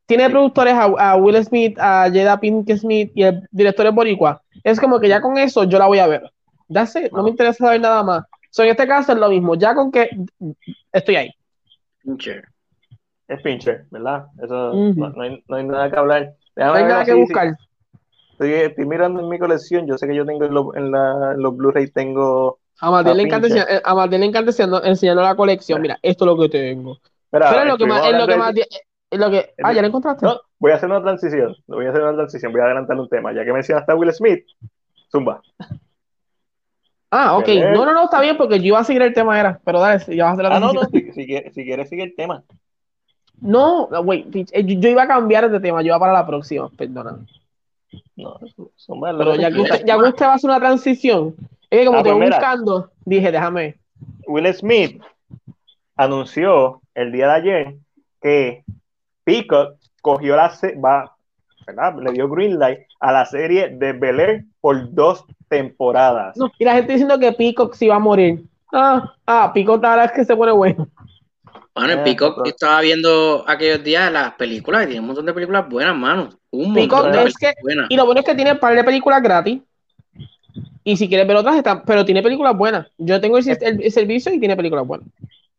Tiene productores a, Will Smith, a Jada Pinkett Smith y el director es Boricua es como que ya con eso yo la voy a ver. Ya sé, no me interesa saber nada más. So, en este caso es lo mismo, ya con que estoy ahí. Pincher. Es Pincher, ¿verdad? Eso no, hay, no, hay, nada que hablar. no hay nada que buscar. Estoy, mirando en mi colección, yo sé que yo tengo en, la, los Blu-ray tengo... A Martín, le encanta, eh, a le encanta enseñando, la colección. Mira, esto es lo que tengo. Pero, es lo que más, es lo que más, lo que, ah, ya lo encontraste. No, voy a hacer una transición. Voy a hacer una transición. Voy a adelantar un tema. Ya que mencionaste a Will Smith, Zumba. Ah, ok. No, no, no, está bien porque yo iba a seguir el tema, era. Pero dale, ya vas a hacer la Ah, no, no, si, si, quieres, sigue el tema. No, wait, eh, yo, iba a cambiar de tema, yo iba para la próxima, perdona. No, Zumba, Pero ya que, usted, ya usted va a hacer una transición, es que como ah, te pues buscando, dije, déjame. Will Smith anunció el día de ayer que Peacock cogió la va, ¿verdad? le dio green light a la serie de Bel Air por dos temporadas. y la gente diciendo que Peacock se iba a morir. Ah, ah, Peacock la es que se pone bueno. Bueno, en eh, Peacock estaba viendo aquellos días las películas y tiene un montón de películas buenas, mano. Un Peacock es que, y lo bueno es que tiene un par de películas gratis. Y si quieres ver otras, están, pero tiene películas buenas. Yo tengo el, el servicio y tiene películas buenas.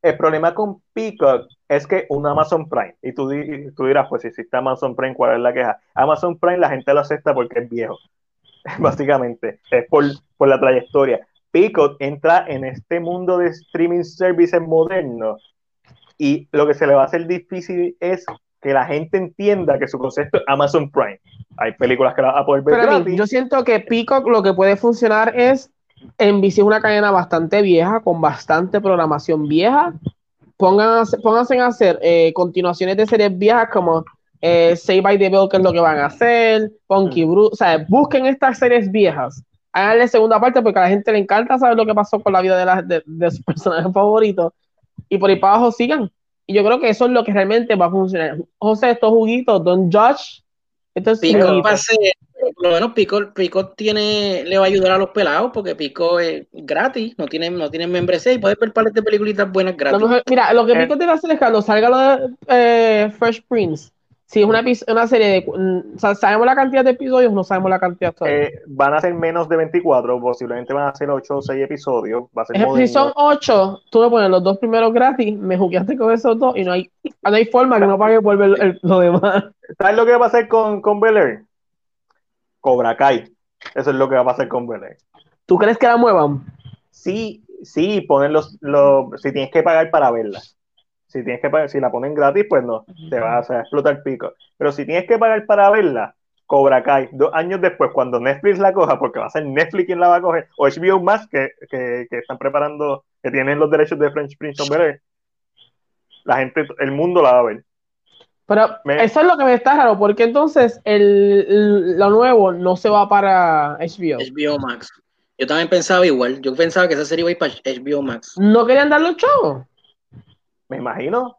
El problema con Peacock es que un Amazon Prime, y tú, tú dirás, pues si existe Amazon Prime, ¿cuál es la queja? Amazon Prime la gente lo acepta porque es viejo, [laughs] básicamente, es por, por la trayectoria. Peacock entra en este mundo de streaming services modernos y lo que se le va a hacer difícil es que la gente entienda que su concepto es Amazon Prime. Hay películas que la va a poder ver. Pero yo siento que Peacock lo que puede funcionar es NBC es una cadena bastante vieja, con bastante programación vieja. Pónganse, pónganse a hacer eh, continuaciones de series viejas como eh, Say by the Bell, que es lo que van a hacer, Punky Bruce, o sea, busquen estas series viejas, háganle segunda parte porque a la gente le encanta saber lo que pasó con la vida de, la, de, de sus [laughs] personajes favoritos y por ahí para abajo sigan. Y yo creo que eso es lo que realmente va a funcionar. José, estos juguitos, Don Josh, estos por lo menos Pico, Pico tiene, le va a ayudar a los pelados porque Pico es gratis, no tiene no tiene membresía y puede ver pares de peliculitas buenas gratis. mira, lo que eh. Pico tiene que hacer es cuando salga lo de eh, Fresh Prince, si es una, una serie de. ¿Sabemos la cantidad de episodios no sabemos la cantidad todavía? Eh, van a ser menos de 24, posiblemente van a ser 8 o 6 episodios. Va a ser si son 8, tú me pones los dos primeros gratis, me jugaste con esos dos y no hay, no hay forma que no pague por ver lo demás. ¿Sabes lo que va a pasar con, con Bel Air? Cobra Kai. Eso es lo que va a pasar con Belén. ¿Tú crees que la muevan? Sí, sí, ponen los, los, si tienes que pagar para verla. Si tienes que pagar, si la ponen gratis, pues no, te va a, hacer explotar el pico. Pero si tienes que pagar para verla, Cobra Kai, dos años después, cuando Netflix la coja, porque va a ser Netflix quien la va a coger, o HBO más que, que, que están preparando, que tienen los derechos de French Prince of Bel la gente, el mundo la va a ver. Pero eso es lo que me está raro, porque entonces el, lo nuevo no se va para HBO. HBO Max. Yo también pensaba igual. Yo pensaba que esa serie iba a ir para HBO Max. ¿No querían dar los chavos? Me imagino.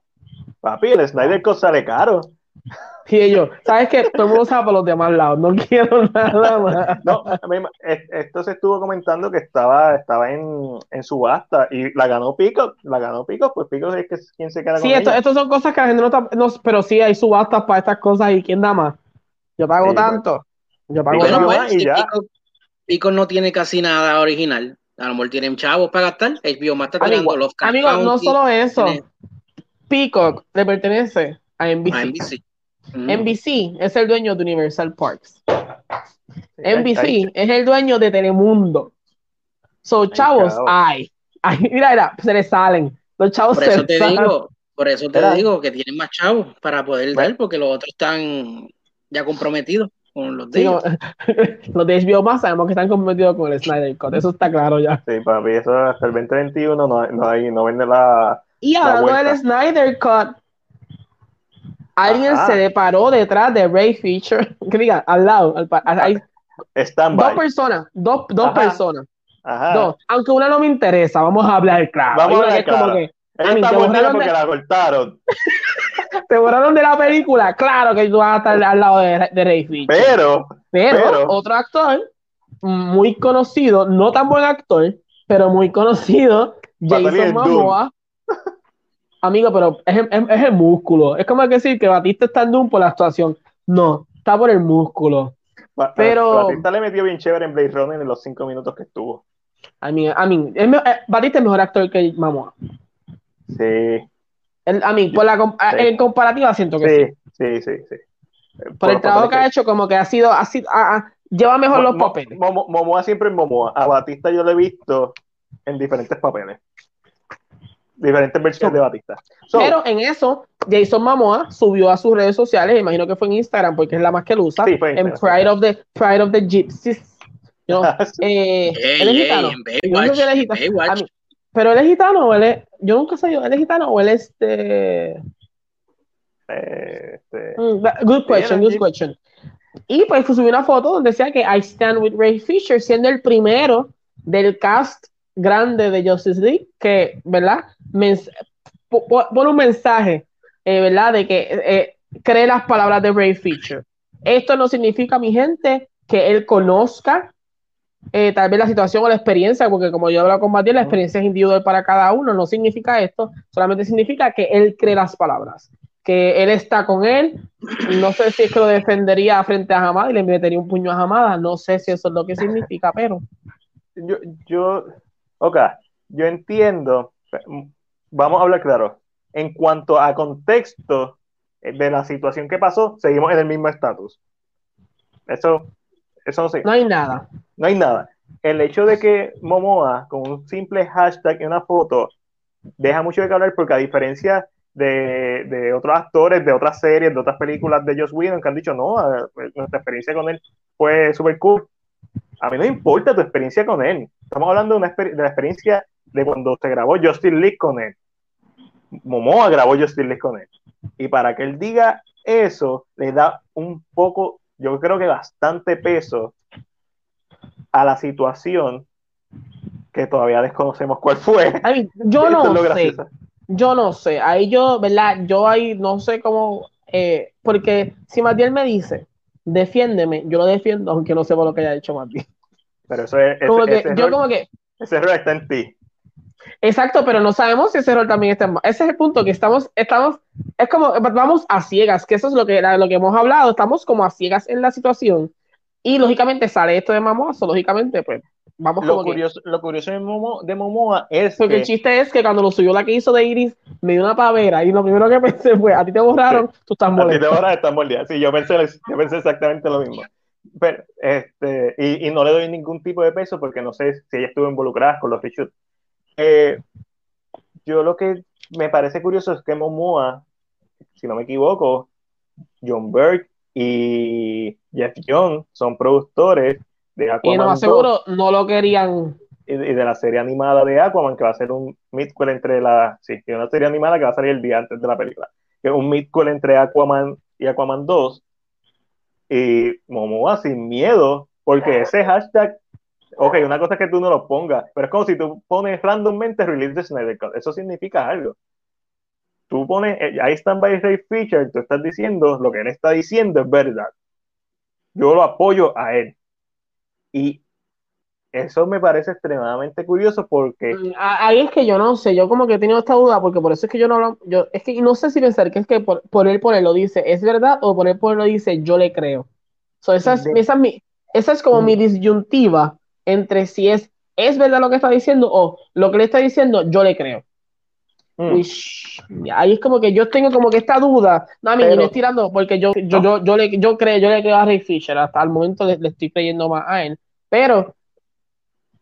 Papi, el Snyder Cut sale caro. [laughs] Y ellos, ¿sabes qué? Todo el mundo sabe por los demás lados, no [laughs] quiero nada más. No, esto se estuvo comentando que estaba, estaba en, en subasta y la ganó Pico, la ganó Pico, pues Pico es que, quien se queda sí, con esto, Sí, esto son cosas que la gente no está, no, pero sí hay subastas para estas cosas y ¿quién da más? Yo pago pues. tanto. Yo pago tanto. Pues, y ya. Pico, no tiene casi nada original. A lo mejor tienen chavos para gastar. HBO más está tirando los Amigos, no solo eso. Peacock le pertenece a NBC. NBC mm. es el dueño de Universal Parks. NBC es el dueño de Telemundo. So, chavos, ay, [laughs] mira, mira, se le salen. Los chavos por eso te digo, por eso te digo que tienen más chavos para poder dar, porque los otros están ya comprometidos con los de [laughs] los de HBO más sabemos que están comprometidos con el Snyder Cut, eso está claro ya. Sí, papi, eso hasta el 2021 no, no, hay, no vende la. Y hablando del Snyder Cut, Alguien se deparó detrás de Ray Fisher, [laughs] que diga, al lado, hay dos personas, dos, dos personas. Dos. Aunque una no me interesa, vamos a hablar claro. Vamos a hablar claro. Que, está porque la cortaron. [laughs] te borraron de la película, claro que tú vas a estar al lado de, de Ray Fisher. Pero, pero, pero, otro actor muy conocido, no tan buen actor, pero muy conocido, Jason Momoa, Amigo, pero es, el músculo. Es como decir que Batista está en Doom por la actuación. No, está por el músculo. pero. Batista le metió bien chévere en Blade Runner en los cinco minutos que estuvo. I mean, I mean, eh, Batista es mejor actor que Mamoa. Sí. El, a mí, por la, en comparativa siento que sí. Sí, sí, sí. Por, el trabajo que ha hecho, como que ha sido, ha sido lleva mejor los papeles. Momoa siempre es Momoa. A Batista yo lo he visto en diferentes papeles diferentes versiones de Batista. pero en eso, Jason Momoa subió a sus redes sociales, imagino que fue en Instagram porque es la más que lo usa, en Pride of the Pride of the Gypsies. [laughs] eh, él es gitano. Pero él es gitano o él es, yo nunca sé, él es gitano o él es este... este... Good question, good question. Y pues subió una foto donde decía que I stand with Ray Fisher, siendo el primero del cast grande de Justice League que, ¿verdad? pone un mensaje, eh, ¿verdad? De que eh, cree las palabras de Ray Fisher. Esto no significa, mi gente, que él conozca eh, tal vez la situación o la experiencia, porque como yo hablo con Matías, la experiencia es individual para cada uno, no significa esto, solamente significa que él cree las palabras, que él está con él, no sé si es que lo defendería frente a Hamada y le metería un puño a Hamada, no sé si eso es lo que significa, pero... Yo, yo, ok, yo entiendo vamos a hablar claro. En cuanto a contexto de la situación que pasó, seguimos en el mismo estatus. Eso, eso no sé. No hay nada. No hay nada. El hecho de que Momoa, con un simple hashtag y una foto, deja mucho de que hablar porque a diferencia de, de, otros actores, de otras series, de otras películas de Joss Whedon que han dicho, no, nuestra experiencia con él fue súper cool. A mí no importa tu experiencia con él. Estamos hablando de, una de la experiencia de cuando se grabó Justin Lee con él. Momoa grabó Justin Lee con él. Y para que él diga eso, le da un poco, yo creo que bastante peso a la situación que todavía desconocemos cuál fue. yo [laughs] no sé. Yo no sé. Ahí yo, ¿verdad? Yo ahí no sé cómo. Eh, porque si Matiel me dice, defiéndeme, yo lo defiendo, aunque no sepa lo que haya hecho Matiel. Pero eso es. yo como que. Ese error está en ti. Exacto, pero no sabemos si ese rol también está en... Ese es el punto, que estamos, estamos, es como, vamos a ciegas, que eso es lo que, lo que hemos hablado, estamos como a ciegas en la situación. Y lógicamente sale esto de Momoa, lógicamente, pues vamos lo curioso, Lo curioso de, Momoa es Porque el chiste es que cuando lo subió la que hizo de Iris, me dio una pavera y lo primero que pensé fue, a ti te borraron, tú estás molesto. A ti te borraron, estás molesto. Sí, yo pensé, yo pensé exactamente lo mismo. Pero, este, y, y, no le doy ningún tipo de peso porque no sé si ella estuvo involucrada con los reshoots eh, yo lo que me parece curioso es que Momoa, si no me equivoco, John Burke y Jeff Young son productores de Aquaman Y no aseguro, no lo querían y de la serie animada de Aquaman, que va a ser un midquel entre la. Sí, una serie animada que va a salir el día antes de la película. Que es un midquel entre Aquaman y Aquaman 2. Y Momoa sin miedo, porque ese hashtag. Ok, una cosa es que tú no lo pongas, pero es como si tú pones randommente release de Snyder Cut. Eso significa algo. Tú pones, eh, ahí están by Ray Fisher, tú estás diciendo lo que él está diciendo es verdad. Yo lo apoyo a él. Y eso me parece extremadamente curioso porque... Mm, ahí es que yo no sé, yo como que he tenido esta duda, porque por eso es que yo no lo... Yo, es que no sé si pensar que es que por, él por él lo dice, ¿es verdad? O por él por él lo dice, yo le creo. esa, es, esa, mi, esa es como mi mm. disyuntiva entre si es, es verdad lo que está diciendo o lo que le está diciendo, yo le creo. Mm. ahí es como que yo tengo como que esta duda. No, a mí no estoy tirando porque yo, yo, yo, yo, le, yo creo, yo le creo a Ray Fisher, hasta el momento le, le estoy creyendo más a él. Pero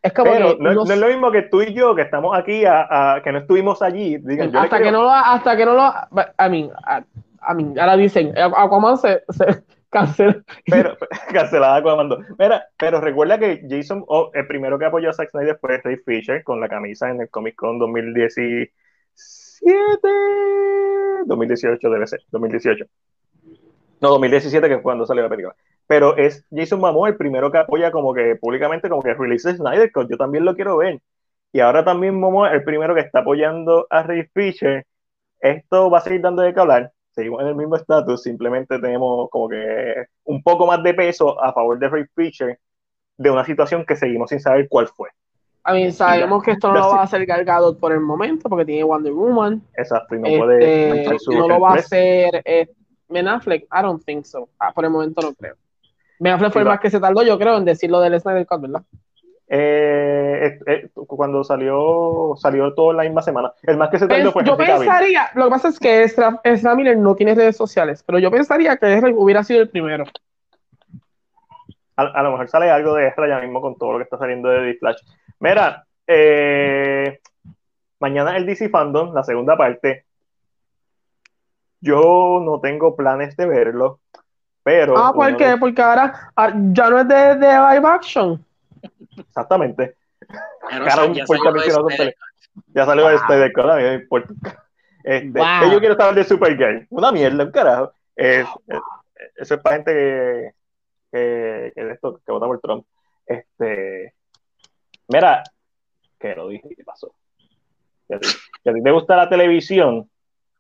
es como que no, es lo mismo que tú y yo, que estamos aquí, a, que no estuvimos allí. hasta, que no lo, hasta que no lo. A mí, a, mí, ahora dicen, Aquaman se, se cancela. Pero, [laughs] cancelada Aquaman 2. Mira, pero recuerda que Jason, oh, el primero que apoyó a Zack Snyder fue Ray Fisher con la camisa en el Comic Con 2017. 2018 debe ser, 2018. No, 2017, que fue cuando salió la película pero es Jason Momoa el primero que apoya como que públicamente como que release Snyder yo también lo quiero ver. Y ahora también Momoa el primero que está apoyando a Ray Fisher. Esto va a seguir dando de qué hablar. Seguimos en el mismo estatus, simplemente tenemos como que un poco más de peso a favor de Ray Fisher de una situación que seguimos sin saber cuál fue. A mí sabemos que esto no lo va a hacer Galgado por el momento porque tiene Wonder Woman. Exacto, y no puede. Este, no lo va a hacer eh, Ben Affleck. I don't think so. Ah, por el momento no creo. Affleck fue el más que se tardó, yo creo, en decirlo del Snyder Cut, ¿verdad? Eh, eh, cuando salió salió todo en la misma semana. El más que se tardó fue Yo pensaría, lo que pasa es que Ezra, Miller no tiene redes sociales, pero yo pensaría que Ezra hubiera sido el primero. A, lo mejor sale algo de Ezra ya mismo con todo lo que está saliendo de D-Flash. Mira, eh, mañana el DC Fandom, la segunda parte. Yo no tengo planes de verlo pero. Ah, ¿por qué? Porque ahora ah, ya no es de, de live action. Exactamente. ya, salió este ya salió este de mí me importa. Este, Yo quiero saber de Supergirl. Una mierda, un carajo. Es, eso es para gente que, que, que, esto, que vota por Trump. Este, mira, que lo dije, ¿qué pasó? Si a, ti, a ti te gusta la televisión,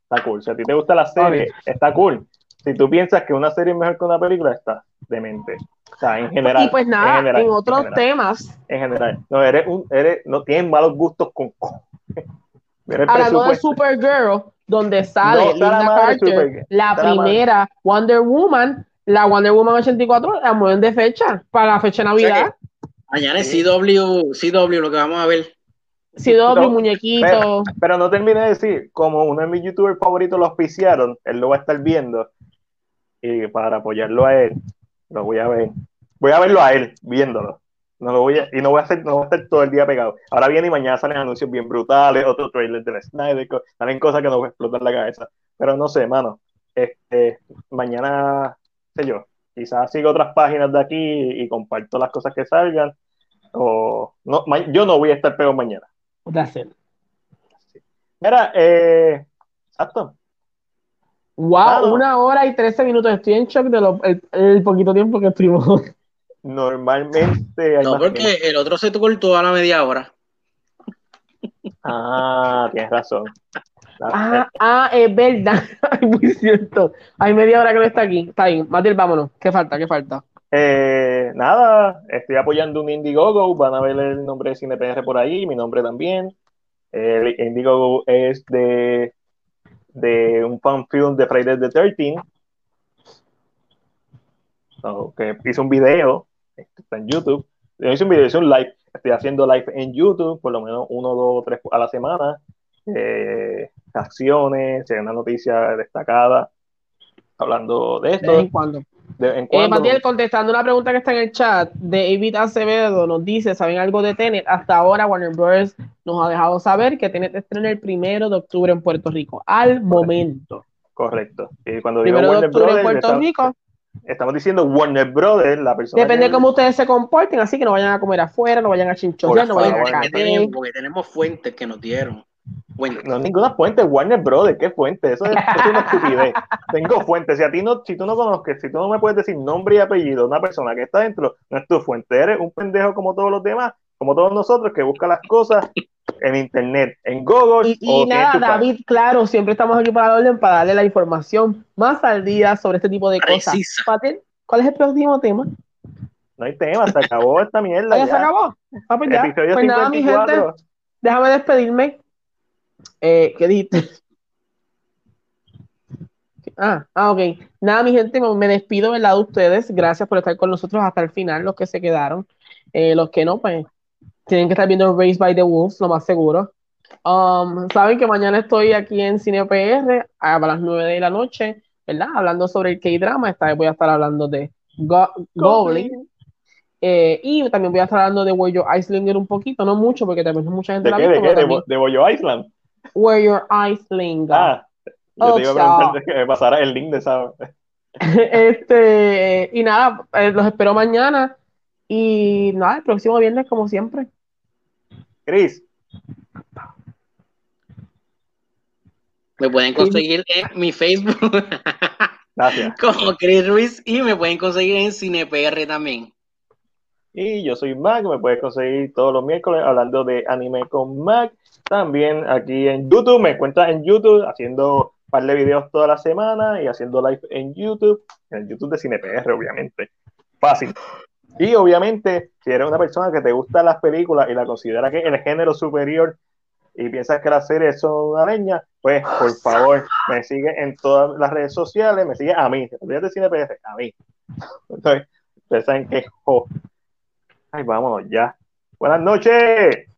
está cool. Si a ti te gusta la serie, está cool si tú piensas que una serie es mejor que una película, está demente. O sea, en general. Y pues nada, en, otros temas. En general. No, eres un, eres, no tienes malos gustos con. [laughs] Hablando de Supergirl, donde sale Linda Carter, la primera Wonder Woman, la Wonder Woman 84, la mueven de fecha, para la fecha de Navidad. mañana es CW, CW lo que vamos a ver. CW, muñequito. Pero, no terminé de decir, como uno de mis youtubers favoritos lo auspiciaron, él lo va a estar viendo y para apoyarlo a él, lo voy a ver. Voy a verlo a él, viéndolo. No lo voy a, y no voy a hacer, no voy a estar todo el día pegado. Ahora viene y mañana salen anuncios bien brutales, otro trailer de Snyder, salen cosas que no voy a explotar la cabeza. Pero no sé, mano. Este, mañana, sé yo, quizás sigo otras páginas de aquí y, comparto las cosas que salgan. O no, yo no voy a estar pegado mañana. Mira, eh, exacto. Wow, una hora y trece minutos. Estoy en shock de el, poquito tiempo que estuvimos. Normalmente. no, porque el otro se cortó a la media hora. Ah, tienes razón. Ah, ah, es verdad. [laughs] Muy cierto. Hay media hora que no está aquí. Está bien. Matil, vámonos. ¿Qué falta? ¿Qué falta? Eh, nada, estoy apoyando un Indiegogo. Van a ver el nombre de CinePR por ahí, mi nombre también. El Indiegogo es de de un fan film de Friday the 13 que hizo un video está en YouTube hice un video, hice un live estoy haciendo live en YouTube por lo menos uno, dos, tres a la semana eh, acciones, una noticia destacada hablando de esto. De cuando. Eh, contestando una pregunta que está en el chat de David Acevedo, nos dice: ¿Saben algo de Tenet? Hasta ahora, Warner Bros. nos ha dejado saber que Tenet estrena el primero de octubre en Puerto Rico. Al momento. Correcto. Y cuando primero de octubre en Puerto Rico. estamos diciendo Warner Brothers, la persona. Depende de cómo ustedes se comporten, así que no vayan a comer afuera, no vayan a chinchorrear, no vayan a porque tenemos, porque tenemos fuentes que nos dieron. Bueno. No, ninguna fuente, Warner Brothers, ¿qué fuente? Eso es, una estupidez. [laughs] Tengo fuentes. Si a ti no, si tú no conoces, si tú no me puedes decir nombre y apellido de una persona que está dentro, no es tu fuente. Eres un pendejo como todos los demás, como todos nosotros, que busca las cosas en internet, en Google. Y, nada, David, claro, siempre estamos aquí para orden para darle la información más al día sobre este tipo de cosas. ¿cuál es el próximo tema? No hay tema, se acabó esta mierda. [laughs] ¿Ya, se acabó? Ah, pues, pues nada, mi gente, déjame despedirme. Eh, ¿Qué dijiste? Ah, ah, ok. Nada, mi gente, me despido lado de ustedes. Gracias por estar con nosotros hasta el final, los que se quedaron. Eh, los que no, pues tienen que estar viendo Race by the Wolves, lo más seguro. Um, saben que mañana estoy aquí en Cine PR a las 9 de la noche, ¿verdad? Hablando sobre el K-drama. Esta vez voy a estar hablando de Goblin. Eh, y también voy a estar hablando de Warrior Islander un poquito, no mucho, porque también mucha gente ¿De qué? ¿De, qué? ¿De, ¿De Warrior Island? Warrior Islander. Ah, yo te iba a preguntar que me pasara el link de esa. [laughs] este, y nada, eh, los espero mañana. Y nada, el próximo viernes, como siempre. Chris. Me pueden conseguir en mi Facebook. [laughs] Gracias. Como Chris Ruiz y me pueden conseguir en CinePR también. Y yo soy Mac, me puedes conseguir todos los miércoles hablando de anime con Mac. También aquí en YouTube, me encuentras en YouTube haciendo un par de videos toda la semana y haciendo live en YouTube, en el YouTube de CinePR, obviamente. Fácil. Y obviamente, si eres una persona que te gustan las películas y la considera que el género superior y piensas que las series son una leña, pues por favor, me sigue en todas las redes sociales, me sigue a mí, olvídate de CinePR, a mí. Entonces, ustedes saben que, oh. ay, vámonos ya. Buenas noches.